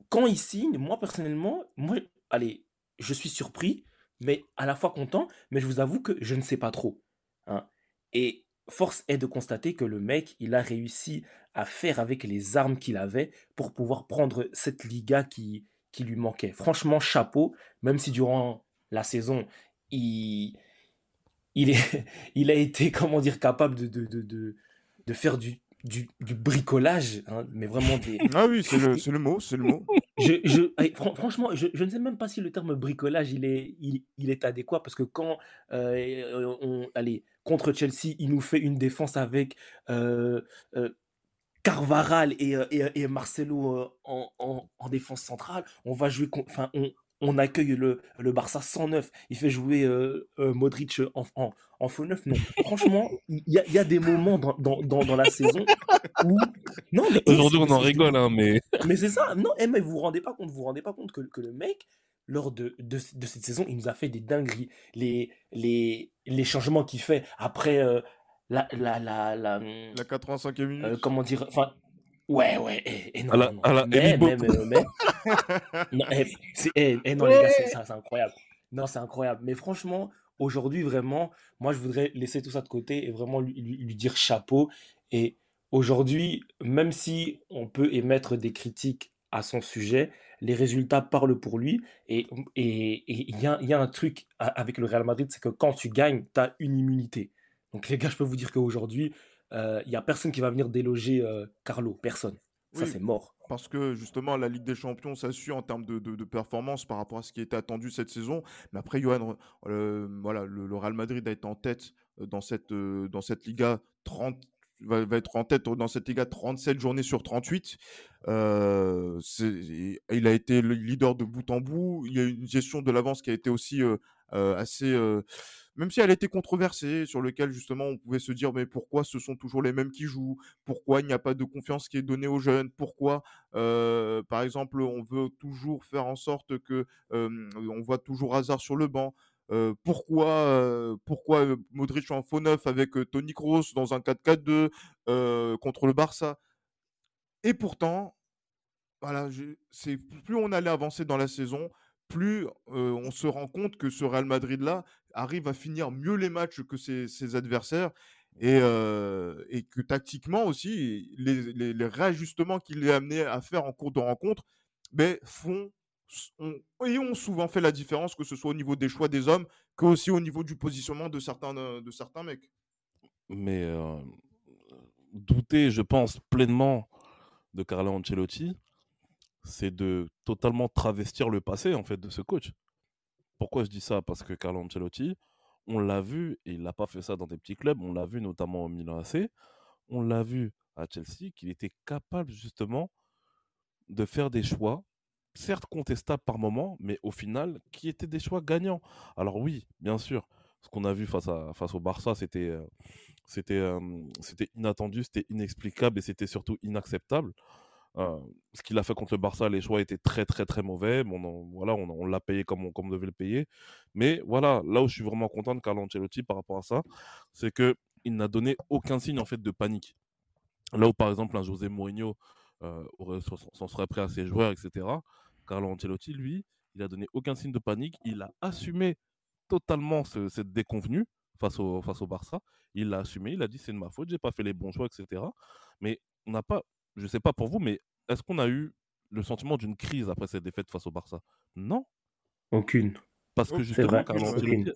quand il signe, moi personnellement, moi, allez, je suis surpris, mais à la fois content, mais je vous avoue que je ne sais pas trop. Hein. Et force est de constater que le mec, il a réussi à faire avec les armes qu'il avait pour pouvoir prendre cette Liga qui, qui lui manquait. Franchement, chapeau, même si durant la saison, il, il, est, [LAUGHS] il a été, [LAUGHS] comment dire, capable de, de, de, de faire du, du, du bricolage, hein, mais vraiment des... [LAUGHS] Ah oui, c'est le, le, mot, c'est le mot. Je, je, franchement, je, je, ne sais même pas si le terme bricolage, il est, il, il est adéquat, parce que quand, euh, on, allez, contre Chelsea, il nous fait une défense avec euh, euh, Carvaral et, et, et Marcelo en, en, en, défense centrale, on va jouer, enfin, on, on accueille le, le Barça 109. Il fait jouer euh, euh, Modric en, en, en, faux neuf. Non, franchement, il y a, y a, des moments dans, dans, dans, dans la saison où. Non, mais Aujourd'hui, on en rigole, hein, mais. [LAUGHS] Mais c'est ça. Non, eh, mais vous vous rendez pas compte, vous vous rendez pas compte que, que le mec, lors de, de, de, cette saison, il nous a fait des dingueries. Les, les, les changements qu'il fait après euh, la, la, la, la, la 85e minute. Euh, comment dire Enfin, ouais, ouais. Et, et non, à la, non, à la mais, mais, mais, mais, non, eh, eh, eh, non, les gars, c'est incroyable. Non, c'est incroyable. Mais franchement, aujourd'hui, vraiment, moi, je voudrais laisser tout ça de côté et vraiment lui, dire chapeau. Et aujourd'hui, même si on peut émettre des critiques à son sujet, les résultats parlent pour lui. Et il et, et y, a, y a un truc avec le Real Madrid, c'est que quand tu gagnes, tu as une immunité. Donc les gars, je peux vous dire qu'aujourd'hui, il euh, n'y a personne qui va venir déloger euh, Carlo. Personne. Ça, Oui, c'est mort. parce que justement, la Ligue des Champions, ça suit en termes de, de- de performance par rapport à ce qui était attendu cette saison. Mais après, Johan, euh, voilà, le, le Real Madrid a été en tête euh, dans cette, euh, dans cette Liga 30, va, va être en tête dans cette Liga 37 journées sur 38. Euh, c'est- et- il a été le leader de bout en bout. Il y a eu une gestion de l'avance qui a été aussi assez, même si elle été controversée, sur lequel justement on pouvait se dire mais pourquoi ce sont toujours les mêmes qui jouent? Pourquoi il n'y a pas de confiance qui est donnée aux jeunes? Pourquoi, euh, par exemple, on veut toujours faire en sorte que on voit toujours Hazard sur le banc? Euh, pourquoi, pourquoi Modric en faux neuf avec Toni Kroos dans un 4-4-2 euh, contre le Barça? Et pourtant, voilà, c'est plus on allait avancer dans la saison, plus on se rend compte que ce Real Madrid-là arrive à finir mieux les matchs que ses, adversaires et, euh, et que tactiquement aussi, les, les- les réajustements qu'il est amené à faire en cours de rencontre ben, font ont, et ont souvent fait la différence, que ce soit au niveau des choix des hommes, que aussi au niveau du positionnement de certains, euh, de certains mecs. Mais euh, douter, je pense, pleinement de Carlo Ancelotti, c'est de totalement travestir le passé en fait de ce coach. Pourquoi je dis ça? Parce que Carlo Ancelotti, on l'a vu, et il n'a pas fait ça dans des petits clubs, on l'a vu notamment au Milan AC, on l'a vu à Chelsea, qu'il était capable justement de faire des choix, certes contestables par moment, mais au final, qui étaient des choix gagnants. Alors oui, bien sûr, ce qu'on a vu face, à, face au Barça, c'était euh, euh, c'était inattendu, c'était inexplicable et c'était surtout inacceptable. Euh, ce qu'il a fait contre le Barça, les choix étaient très très très mauvais. Bon, on, voilà, on, l'a payé comme on, comme devait le payer. Mais voilà, là où je suis vraiment content de Carlo Ancelotti par rapport à ça, c'est que il n'a donné aucun signe en fait de panique. Là où par exemple José Mourinho euh, s'en serait prêt à ses joueurs, etc. Carlo Ancelotti, lui, il a donné aucun signe de panique. Il a assumé totalement ce- cette déconvenue face au, face au Barça. Il l'a assumé, il a dit c'est de ma faute, j'ai pas fait les bons choix, etc. Mais on n'a pas, je sais pas pour vous, mais est-ce qu'on a eu le sentiment d'une crise après cette défaite face au Barça? Non, Aucune. parce que justement, Carlo Ancelotti,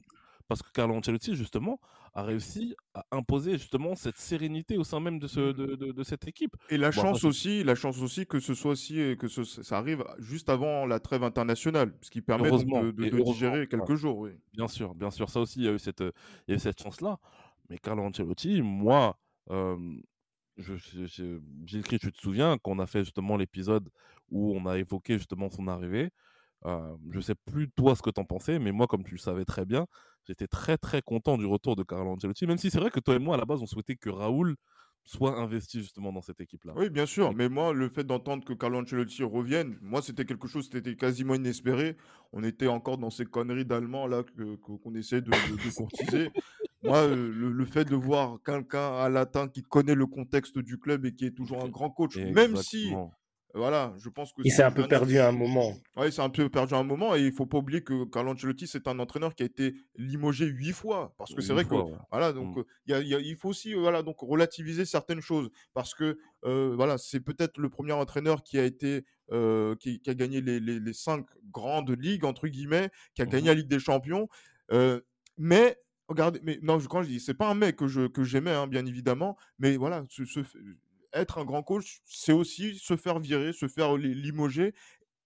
parce que Carlo Ancelotti, justement, a réussi à imposer justement cette sérénité au sein même de, ce, de, de- de cette équipe. Et la Bon, chance aussi, la chance aussi que ce soit aussi euh, que ce- ça arrive juste avant la trêve internationale, ce qui permet de, digérer ouais. quelques jours. Oui. Bien sûr, bien sûr. Ça aussi, il y a eu cette, il y a eu cette chance-là. Mais Carlo Ancelotti, moi, euh, Gilles tu te souviens, quand on a fait justement l'épisode où on a évoqué justement son arrivée, euh, je sais plus toi ce que tu en pensais, mais moi, comme tu le savais très bien, j'étais très très content du retour de Carlo Ancelotti, même si c'est vrai que toi et moi, à la base, on souhaitait que Raoul soit investi justement dans cette équipe-là. Oui, bien sûr. Mais moi, le fait d'entendre que Carlo Ancelotti revienne, moi, c'était quelque chose, c'était quasiment inespéré. On était encore dans ces conneries d'Allemands là qu'on essaie de, de- de courtiser. [LAUGHS] Moi, le, le fait de voir quelqu'un à latin qui connaît le contexte du club et qui est toujours un grand coach, même si, voilà, je pense que Il c'est s'est un peu perdu à un moment. Ouais, c'est un peu perdu à un moment et il faut pas oublier que Carlo Ancelotti, c'est un entraîneur qui a été limogé huit fois. Parce que c'est vrai fois, que, ouais. voilà, donc Mm. il y a- il y a- il faut aussi voilà, donc relativiser certaines choses. Parce que, euh, voilà, c'est peut-être le premier entraîneur qui a été, euh, qui, qui a gagné les, les- les cinq grandes ligues, entre guillemets, qui a gagné la Ligue des Champions. Euh, mais, regardez, mais non, quand je dis, c'est pas un mec que je- que j'aimais, hein, bien évidemment, mais voilà, être un grand coach, c'est aussi se faire virer, se faire li- limoger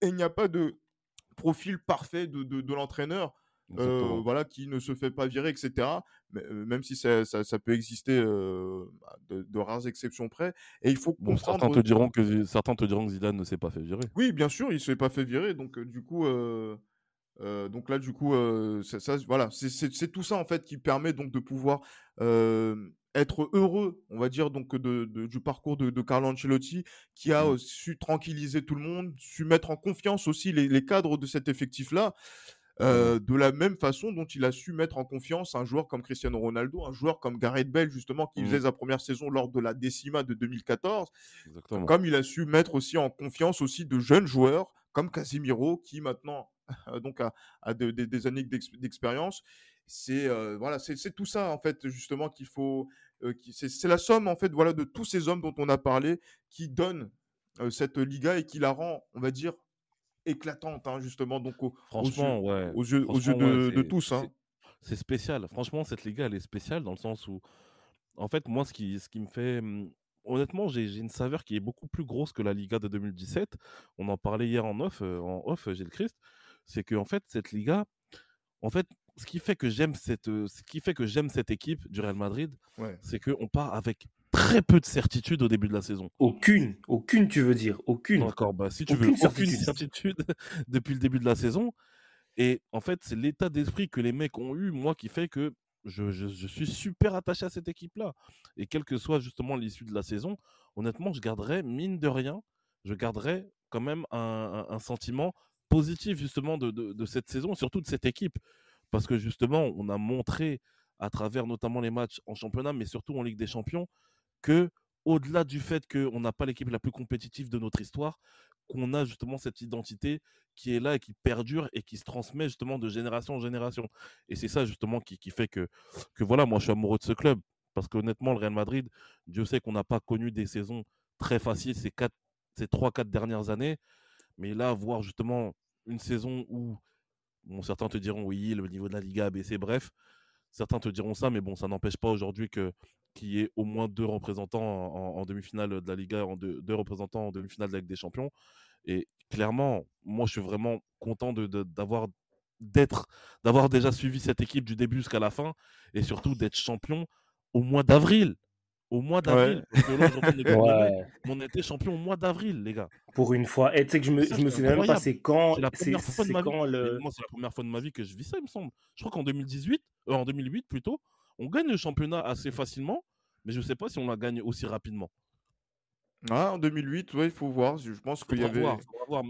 et il n'y a pas de profil parfait de, de, de l'entraîneur euh, voilà, qui ne se fait pas virer, etc. Mais, euh, même si ça, ça, ça peut exister euh, bah, de, de rares exceptions près. Et il faut Bon, certains te diront que certains te diront que Zidane ne s'est pas fait virer. Oui, bien sûr, il ne s'est pas fait virer. Donc, euh, du coup, euh, donc là, du coup, ça, voilà, c'est tout ça en fait qui permet donc de pouvoir être heureux, on va dire, donc de, du parcours de, Carlo Ancelotti, qui a mmh. su tranquilliser tout le monde, su mettre en confiance aussi les, cadres de cet effectif-là. Mmh. de la même façon dont il a su mettre en confiance un joueur comme Cristiano Ronaldo, un joueur comme Gareth Bale, justement, qui faisait sa première saison lors de la décima de 2014. Comme il a su mettre aussi en confiance aussi de jeunes joueurs comme Casimiro, qui maintenant [LAUGHS] donc a, des années d'expérience. C'est voilà, c'est tout ça en fait justement qu'il faut. c'est la somme en fait voilà de tous ces hommes dont on a parlé qui donnent cette Liga et qui la rend, on va dire, éclatante hein, justement donc Franchement, aux, yeux, aux yeux, aux yeux de, tous. Hein. C'est spécial. Franchement, cette Liga elle est spéciale dans le sens où, en fait, moi, ce qui, ce qui me fait mmh, honnêtement, j'ai une saveur qui est beaucoup plus grosse que la Liga de 2017. On en parlait hier en off, en off, le Christ. C'est que en fait, cette Liga, en fait, ce qui fait que j'aime cette, ce qui fait que j'aime cette équipe du Real Madrid, c'est qu'on part avec très peu de certitude au début de la saison. Aucune, aucune, tu veux dire, aucune. D'accord, bah si tu veux aucune certitude [LAUGHS] depuis le début de la saison. Et en fait, c'est l'état d'esprit que les mecs ont eu, moi, qui fait que je, suis super attaché à cette équipe-là. Et quelle que soit justement l'issue de la saison, honnêtement, je garderai, mine de rien, je garderai quand même un, sentiment positif justement de, cette saison, surtout de cette équipe. Parce que justement, on a montré à travers notamment les matchs en championnat, mais surtout en Ligue des Champions, que au-delà du fait qu'on n'a pas l'équipe la plus compétitive de notre histoire, qu'on a justement cette identité qui est là et qui perdure et qui se transmet justement de génération en génération. Et c'est ça justement qui, fait que, que voilà, moi je suis amoureux de ce club. Parce qu'honnêtement, le Real Madrid, Dieu sait qu'on n'a pas connu des saisons très faciles ces, quatre, ces 3-4 dernières années. Mais là, voir justement une saison où, bon, certains te diront oui, le niveau de la Liga a baissé, bref, certains te diront ça, mais bon, ça n'empêche pas aujourd'hui que qu'il y ait au moins deux représentants en, demi-finale de la Liga, deux, représentants en demi-finale de la Ligue des Champions. Et clairement, moi, je suis vraiment content d'être d'avoir déjà suivi cette équipe du début jusqu'à la fin et surtout d'être champion au mois d'avril au mois d'avril [LAUGHS] on était champion au mois d'avril les gars. Pour une fois. Et tu sais que je me, je me souviens même pas c'est quand c'est la première fois de ma vie le... c'est la première fois de ma vie que je vis ça il me semble. Je crois qu'en 2018 euh, en 2008 plutôt on gagne le championnat assez facilement mais je sais pas si on la gagne aussi rapidement. Ah, en 2008, ouais, il faut voir. Je pense qu'il y avait.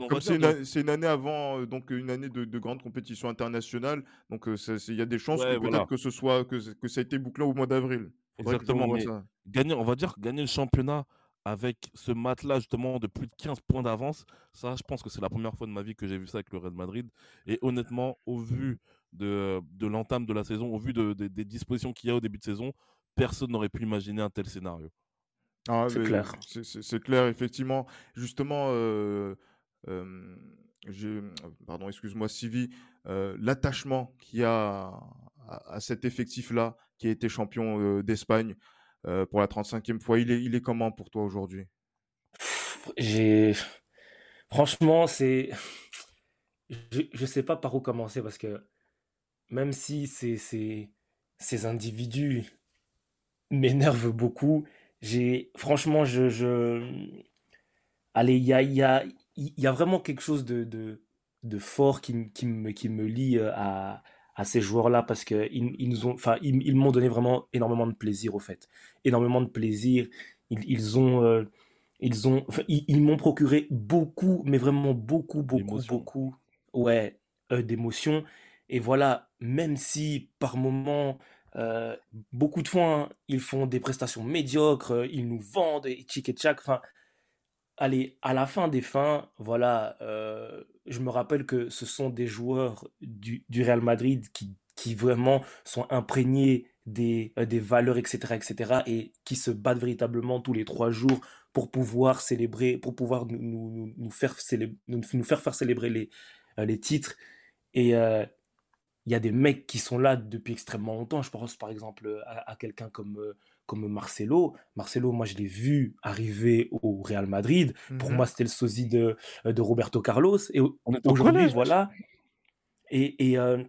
Comme c'est une, année avant, euh, donc une année de, de grande compétition internationale, donc euh, il y a des chances que peut-être que ce soit que, que ça a été bouclé au mois d'avril. Exactement, mais gagner, on va dire gagner le championnat avec ce match-là justement de plus de 15 points d'avance, ça, je pense que c'est la première fois de ma vie que j'ai vu ça avec le Real Madrid. Et honnêtement, au vu de, de l'entame de la saison, au vu de, des dispositions qu'il y a au début de saison, personne n'aurait pu imaginer un tel scénario. Ah, c'est clair. C'est clair, effectivement. Justement, euh, pardon, excuse-moi, Sivi, l'attachement qu'il y a à, cet effectif-là, qui a été champion d'Espagne pour la 35e fois, il est, comment pour toi aujourd'hui? Franchement, c'est. Je ne sais pas par où commencer parce que même si ces, ces, ces individus m'énervent beaucoup, j'ai, franchement, je, je... allez, il y a, y, a, y a vraiment quelque chose de, de, fort qui, qui, me, qui me lie à, à ces joueurs-là parce que ils, ils nous ont, enfin, ils, ils m'ont donné vraiment énormément de plaisir au fait, énormément de plaisir. Ils, ils ont, euh, ils ont, ils, m'ont procuré beaucoup, mais vraiment beaucoup, beaucoup, beaucoup, ouais, euh, d'émotions. Et voilà, même si par moments euh, beaucoup de fois, hein, ils font des prestations médiocres, ils nous vendent et tchic et tchac. Enfin, allez, à la fin des fins, voilà, euh, je me rappelle que ce sont des joueurs du, Real Madrid qui, vraiment sont imprégnés des, des valeurs, etc., etc., et qui se battent véritablement tous les trois jours pour pouvoir célébrer, pour pouvoir nous, faire, célébrer, nous, faire faire célébrer les, les titres. Et, il y a des mecs qui sont là depuis extrêmement longtemps. Je pense par exemple à, quelqu'un comme, euh, comme Marcelo. Marcelo, moi je l'ai vu arriver au Real Madrid. Pour mmh moi, c'était le sosie de, de Roberto Carlos. Et aujourd'hui, voilà. Et, et, euh,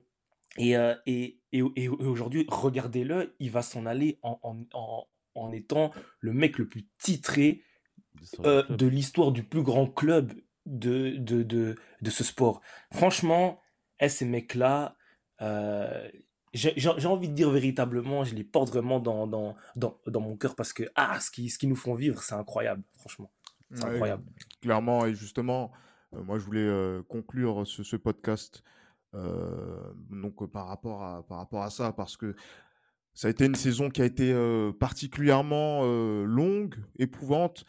euh, et, et, et, aujourd'hui, regardez-le, il va s'en aller en, en, en, étant le mec le plus titré de l'histoire du plus grand club de, de, de, de ce sport. Franchement, eh, ces mecs-là, euh, j'ai envie de dire véritablement, je les porte vraiment dans, dans, dans, dans mon cœur parce que ah, ce qu'ils ce qui nous font vivre, c'est incroyable, franchement. C'est incroyable. Clairement, et justement, euh, moi je voulais euh, conclure ce, ce podcast donc par rapport à par rapport à ça parce que ça a été une saison qui a été particulièrement longue, éprouvante,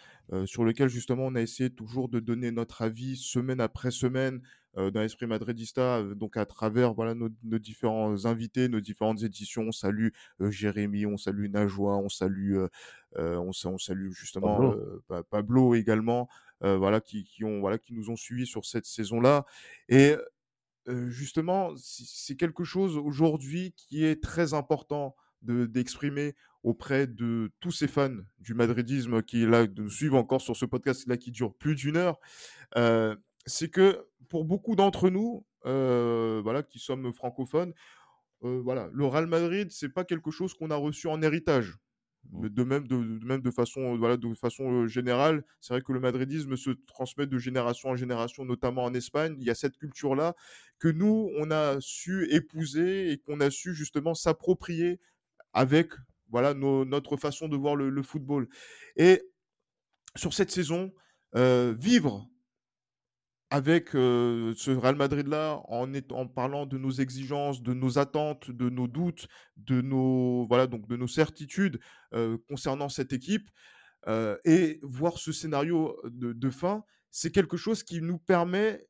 sur lequel justement on a essayé toujours de donner notre avis semaine après semaine dans l'esprit madridista, donc à travers voilà nos, différents invités, nos différentes éditions. On salue Jérémy, on salue Najwa, on salue on, on, salue justement Pablo, Pablo également, voilà qui, qui, ont voilà qui nous ont suivis sur cette saison là et justement c'est quelque chose aujourd'hui qui est très important d'exprimer auprès de tous ces fans du madridisme qui là nous suivent encore sur ce podcast là qui dure plus d'une heure, euh, c'est que pour beaucoup d'entre nous, euh, voilà, qui sommes francophones, euh, voilà, le Real Madrid c'est pas quelque chose qu'on a reçu en héritage. Mmh. De même de, même de façon, voilà, de façon générale, c'est vrai que le madridisme se transmet de génération en génération, notamment en Espagne. Il y a cette culture-là que nous, on a su épouser et qu'on a su justement s'approprier avec voilà notre façon de voir le, football. Et sur cette saison, euh, vivre avec euh, ce Real Madrid-là, en, en parlant de nos exigences, de nos attentes, de nos doutes, de nos, voilà, donc de nos certitudes euh, concernant cette équipe, et voir ce scénario de, de fin, c'est quelque chose qui nous permet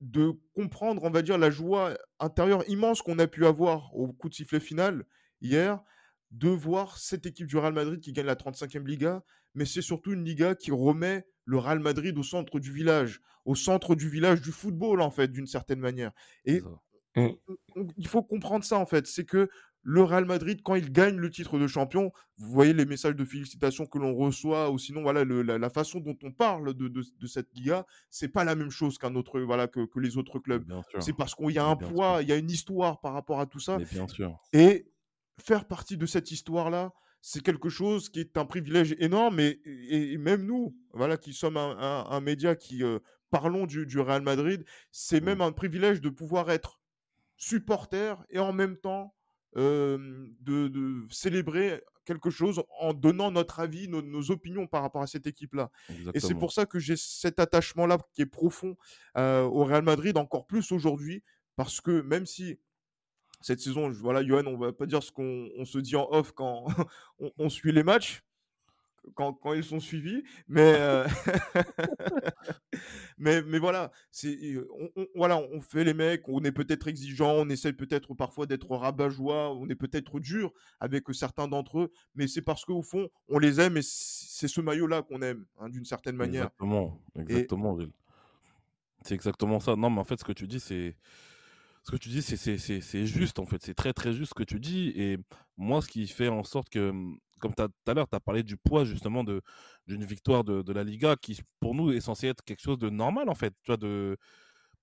de comprendre, on va dire, la joie intérieure immense qu'on a pu avoir au coup de sifflet final hier, de voir cette équipe du Real Madrid qui gagne la 35e Liga, mais c'est surtout une Liga qui remet le Real Madrid au centre du village, au centre du village du football, en fait, d'une certaine manière. Et mmh. il faut comprendre ça, en fait. C'est que le Real Madrid, quand il gagne le titre de champion, vous voyez les messages de félicitations que l'on reçoit, ou sinon, voilà, la, façon dont on parle de, cette Liga, c'est pas la même chose qu'un autre, voilà, que, les autres clubs. C'est parce qu'il y a un poids, il y a une histoire par rapport à tout ça. bien sûr. Et faire partie de cette histoire-là, c'est quelque chose qui est un privilège énorme. Et, même nous, voilà, qui sommes un, média qui euh, parlons du, Real Madrid, c'est même un privilège de pouvoir être supporter et en même temps de, célébrer quelque chose en donnant notre avis, nos, opinions par rapport à cette équipe-là. Et c'est pour ça que j'ai cet attachement-là qui est profond au Real Madrid, encore plus aujourd'hui, parce que même si cette saison, voilà, Johan, on va pas dire ce qu'on se dit en off quand [LAUGHS] on, suit les matchs, quand, quand, ils sont suivis, mais euh, [LAUGHS] mais, mais voilà, c'est on, voilà, on fait les mecs, on est peut-être exigeant, on essaie peut-être parfois d'être rabat-joie, on est peut-être dur avec certains d'entre eux, mais c'est parce qu'au fond, on les aime et c'est ce maillot-là qu'on aime, hein, d'une certaine manière. Exactement, exactement. C'est exactement ça. Non, mais en fait, ce que tu dis, c'est ce que tu dis, c'est juste, en fait. C'est très, très juste ce que tu dis. Et moi, ce qui fait en sorte que, mmh, comme tout à l'heure, tu as parlé du poids, justement, d'une victoire de, la Liga, qui, pour nous, est censé être quelque chose de normal, en fait. Tu vois, de,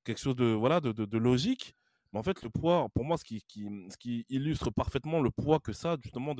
quelque chose de, voilà, de, de, logique. Mais en fait, le poids, pour moi, ce qui, qui, ce qui illustre parfaitement le poids que ça, justement,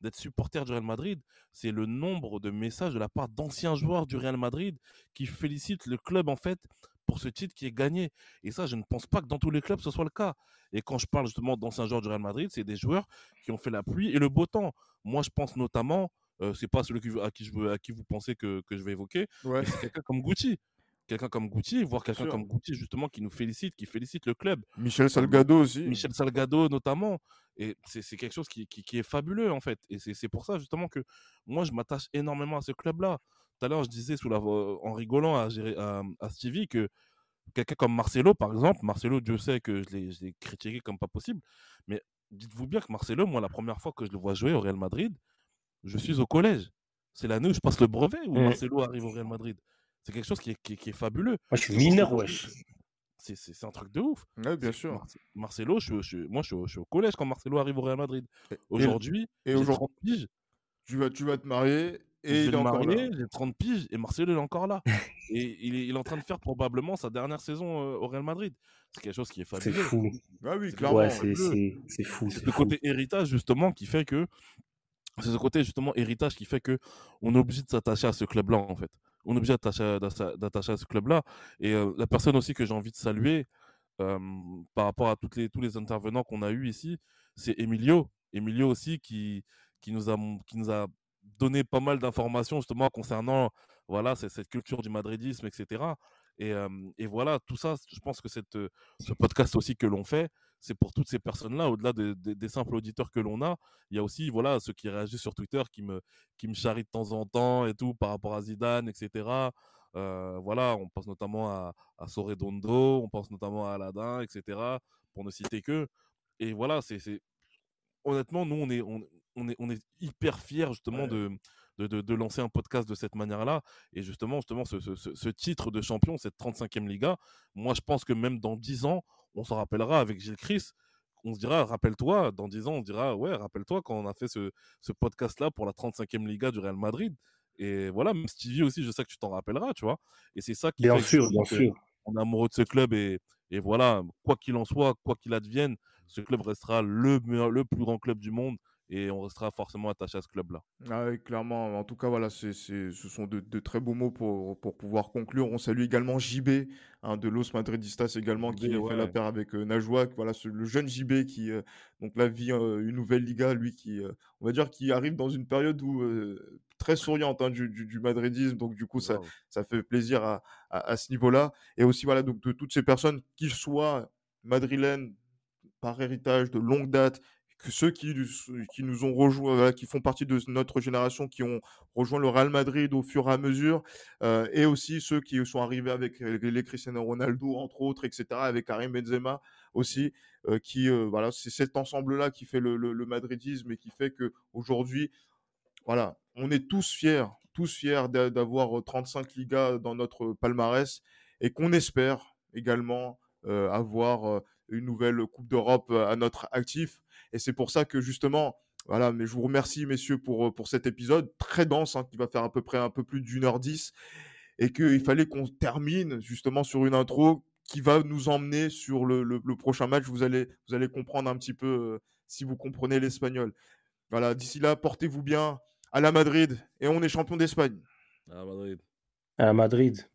d'être supporter du Real Madrid, c'est le nombre de messages de la part d'anciens joueurs du Real Madrid qui félicitent le club, en fait, pour ce titre qui est gagné. Et ça, je ne pense pas que dans tous les clubs, ce soit le cas. Et quand je parle justement d'anciens joueurs du Real Madrid, c'est des joueurs qui ont fait la pluie et le beau temps. Moi, je pense notamment, euh, c'est pas celui à, qui je veux, à qui vous pensez que, que je vais évoquer, c'est quelqu'un comme Gucci. Quelqu'un comme Gucci, voire quelqu'un comme Gucci, justement, qui nous félicite, qui félicite le club. Michel Salgado aussi. Michel Salgado, notamment. Et c'est quelque chose qui, qui, est fabuleux, en fait. Et c'est pour ça, justement, que moi, je m'attache énormément à ce club-là tout à l'heure, je disais sous la, en rigolant à, à, à Stevie que quelqu'un comme Marcelo, par exemple, Marcelo, Dieu sait que je l'ai critiqué comme pas possible, mais dites-vous bien que Marcelo, moi, la première fois que je le vois jouer au Real Madrid, je suis au collège. C'est l'année où je passe le brevet où mmh. Marcelo arrive au Real Madrid. C'est quelque chose qui est, qui, est, fabuleux. Moi, je suis mineur, wesh. C'est un truc de ouf. Oui, bien sûr. Marcelo, je, je, moi, je, suis au collège quand Marcelo arrive au Real Madrid. Aujourd'hui, et aujourd'hui, tu vas, tu vas te marier et il est encore là. J'ai 30 piges et Marcelo est encore là. et il est, il est, en train de faire probablement sa dernière saison euh, au Real Madrid. C'est quelque chose qui est fabuleux. C'est fou. Ah oui, clairement. c'est fou. C'est le côté héritage justement qui fait que c'est ce côté justement héritage qui fait que on est obligé de s'attacher à ce club-là en fait. On est obligé d'attacher à ce club-là. Et euh, la personne aussi que j'ai envie de saluer, par rapport à toutes les, tous les intervenants qu'on a eus ici, c'est Emilio. Emilio aussi qui, qui, nous a, qui nous a donné pas mal d'informations justement concernant voilà, cette culture du madridisme, etc. Et, et, voilà, tout ça, je pense que cette, ce podcast aussi que l'on fait, c'est pour toutes ces personnes-là, au-delà des simples auditeurs que l'on a. Il y a aussi voilà, ceux qui réagissent sur Twitter, qui me, qui me charrient de temps en temps et tout par rapport à Zidane, etc. Voilà, on pense notamment à, à Soredondo, on pense notamment à Aladdin, etc. Pour ne citer que. Et voilà, c'est honnêtement, nous, on est, est, on est hyper fiers justement de, de, de, lancer un podcast de cette manière-là. Et justement, justement ce, ce, ce, titre de champion, cette 35e Liga, moi, je pense que même dans 10 ans, on s'en rappellera avec Gilles Chris. On se dira, rappelle-toi, dans 10 ans, on dira, ouais, rappelle-toi quand on a fait ce, ce podcast-là pour la 35e Liga du Real Madrid. Et voilà, même Stevie aussi, je sais que tu t'en rappelleras, tu vois. Et c'est ça qui bien sûr, bien sûr. On est amoureux de ce club et, et voilà, quoi qu'il en soit, quoi qu'il advienne, ce club restera le, le plus grand club du monde et on restera forcément attaché à ce club-là. Ah oui, clairement. En tout cas, voilà, ce sont de, de, très beaux mots pour, pour pouvoir conclure. On salue également JB hein, de Los Madridistas également, qui fait la paire avec euh. Voilà, le jeune JB qui euh, donc là vit euh, une nouvelle Liga, lui qui, on va dire, qui arrive dans une période où très souriante hein, du, du, madridisme. Donc du coup, ça, ça fait plaisir à, à, ce niveau-là. Et aussi, voilà, donc de toutes ces personnes, qu'ils soient madrilènes par héritage de longue date ceux qui, nous ont rejoint, qui font partie de notre génération, qui ont rejoint le Real Madrid au fur et à mesure, euh, et aussi ceux qui sont arrivés avec les Cristiano Ronaldo, entre autres, etc., avec Karim Benzema aussi, euh, qui, euh, voilà, c'est cet ensemble-là qui fait le, le, madridisme et qui fait que aujourd'hui, voilà, on est tous fiers, tous fiers d'avoir 35 Ligas dans notre palmarès et qu'on espère également avoir une nouvelle Coupe d'Europe à notre actif. Et c'est pour ça que justement, voilà, mais je vous remercie, messieurs, pour, euh, pour cet épisode très dense, hein, qui va faire à peu près un peu plus d'une heure dix, et qu'il fallait qu'on termine justement sur une intro qui va nous emmener sur le, le, prochain match. Vous allez, vous allez comprendre un petit peu euh, si vous comprenez l'espagnol. Voilà, d'ici là, portez-vous bien à la Madrid, et on est champion d'Espagne. À Madrid. À Madrid.